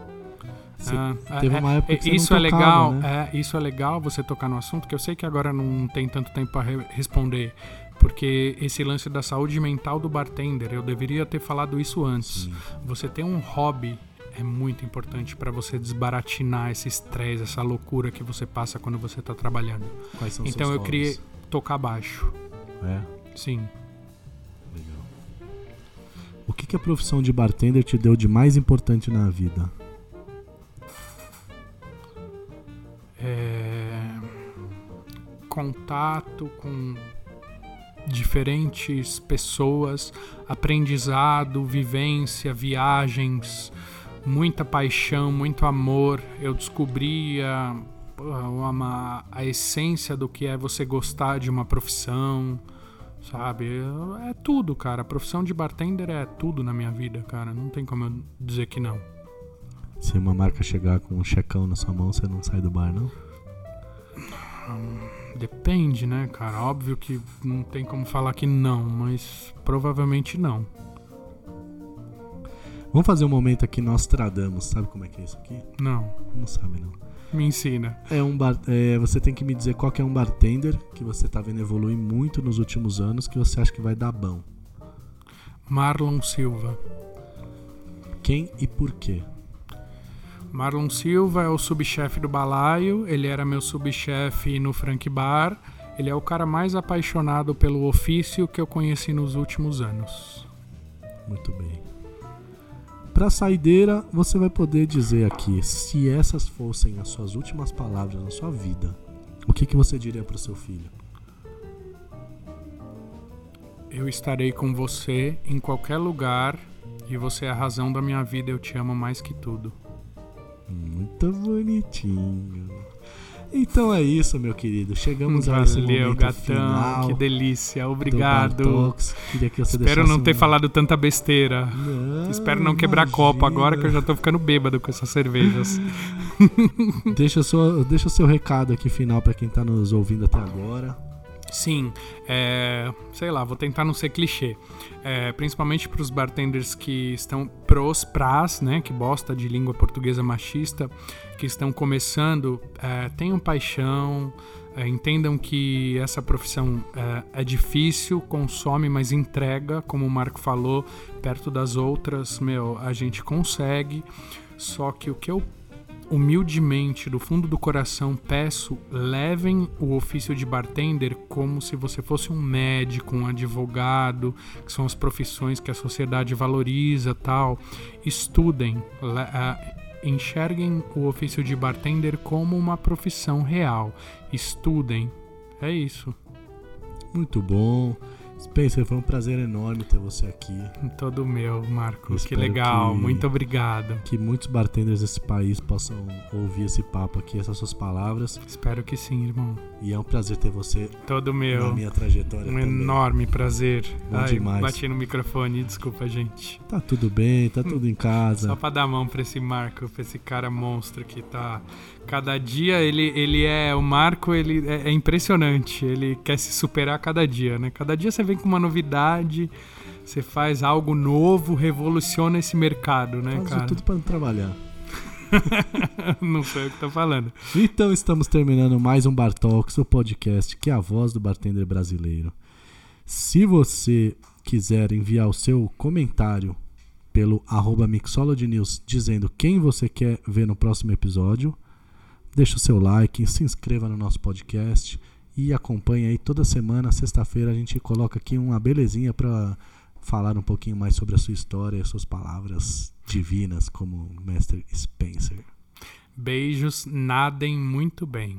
Ah, teve uma é, época que isso é legal, né? é, isso é legal você tocar no assunto, que eu sei que agora não tem tanto tempo para re responder, porque esse lance da saúde mental do bartender, eu deveria ter falado isso antes. Sim. Você ter um hobby é muito importante para você desbaratinar esse estresse, essa loucura que você passa quando você está trabalhando. Quais são então eu hobbies? Tocar baixo. É? Sim. Legal. O que, que a profissão de bartender te deu de mais importante na vida? É... Contato com diferentes pessoas, aprendizado, vivência, viagens, muita paixão, muito amor. Eu descobri a, uma, a essência do que é você gostar de uma profissão, sabe? É tudo, cara. A profissão de bartender é tudo na minha vida, cara. Não tem como eu dizer que não. Se uma marca chegar com um checão na sua mão, você não sai do bar, não? Depende, né, cara? Óbvio que não tem como falar que não, mas provavelmente não. Vamos fazer um momento aqui Nostradamus. Sabe como é que é isso aqui? Não. Não sabe, não. Me ensina. É um bar, é, você tem que me dizer qual que é um bartender que você tá vendo evoluir muito nos últimos anos que você acha que vai dar bom. Marlon Silva. Quem e por quê? Marlon Silva é o subchefe do balaio, ele era meu subchefe no Frank Bar. Ele é o cara mais apaixonado pelo ofício que eu conheci nos últimos anos. Muito bem. Para saideira, você vai poder dizer aqui, se essas fossem as suas últimas palavras na sua vida, o que, que você diria para o seu filho? Eu estarei com você em qualquer lugar e você é a razão da minha vida. Eu te amo mais que tudo. Muito bonitinho. Então é isso, meu querido. Chegamos Valeu, a esse momento gatão, final. que delícia. do Obrigado. Queria que você Espero não ter um- falado tanta besteira. Não, Espero não quebrar copo agora que eu imagina. já tô ficando bêbado com essas cervejas. Deixa, sua, deixa seu recado aqui final para quem tá nos ouvindo até agora. Sim, é, sei lá, vou tentar não ser clichê. É, principalmente para os bartenders que estão pros, pras, né, que bosta de língua portuguesa machista, que estão começando, é, tenham paixão, é, entendam que essa profissão é, é difícil, consome, mas entrega, como o Marco falou, perto das outras, meu, a gente consegue. Só que o que eu humildemente, do fundo do coração, peço: levem o ofício de bartender como se você fosse um médico, um advogado, que são as profissões que a sociedade valoriza, tal. Estudem, le- ah, enxerguem o ofício de bartender como uma profissão real. Estudem. É isso. Muito bom. Spencer, foi um prazer enorme ter você aqui. Todo meu, Marco. Que legal. que- Muito obrigado. Que muitos bartenders desse país possam ouvir esse papo aqui, essas suas palavras. Espero que sim, irmão. E é um prazer ter você Todo na meu. minha trajetória. Um também. enorme prazer. Bom Ai, demais. bati no microfone, desculpa, gente. Tá tudo bem, tá tudo em casa. Só pra dar a mão pra esse Marco, pra esse cara monstro que tá. Cada dia ele, ele é. O Marco, ele é, é impressionante. Ele quer se superar cada dia, né? Cada dia você vem com uma novidade, você faz algo novo, revoluciona esse mercado, né, Faz cara? tudo para trabalhar. Não sei o que tô falando. Então estamos terminando mais um Bar Talks, o podcast que é a voz do bartender brasileiro. Se você quiser enviar o seu comentário pelo arroba Mixology News dizendo quem você quer ver no próximo episódio, deixa o seu like, se inscreva no nosso podcast e acompanhe aí toda semana, sexta-feira, a gente coloca aqui uma belezinha para falar um pouquinho mais sobre a sua história e suas palavras divinas como Mestre Spencer. Beijos, nadem muito bem.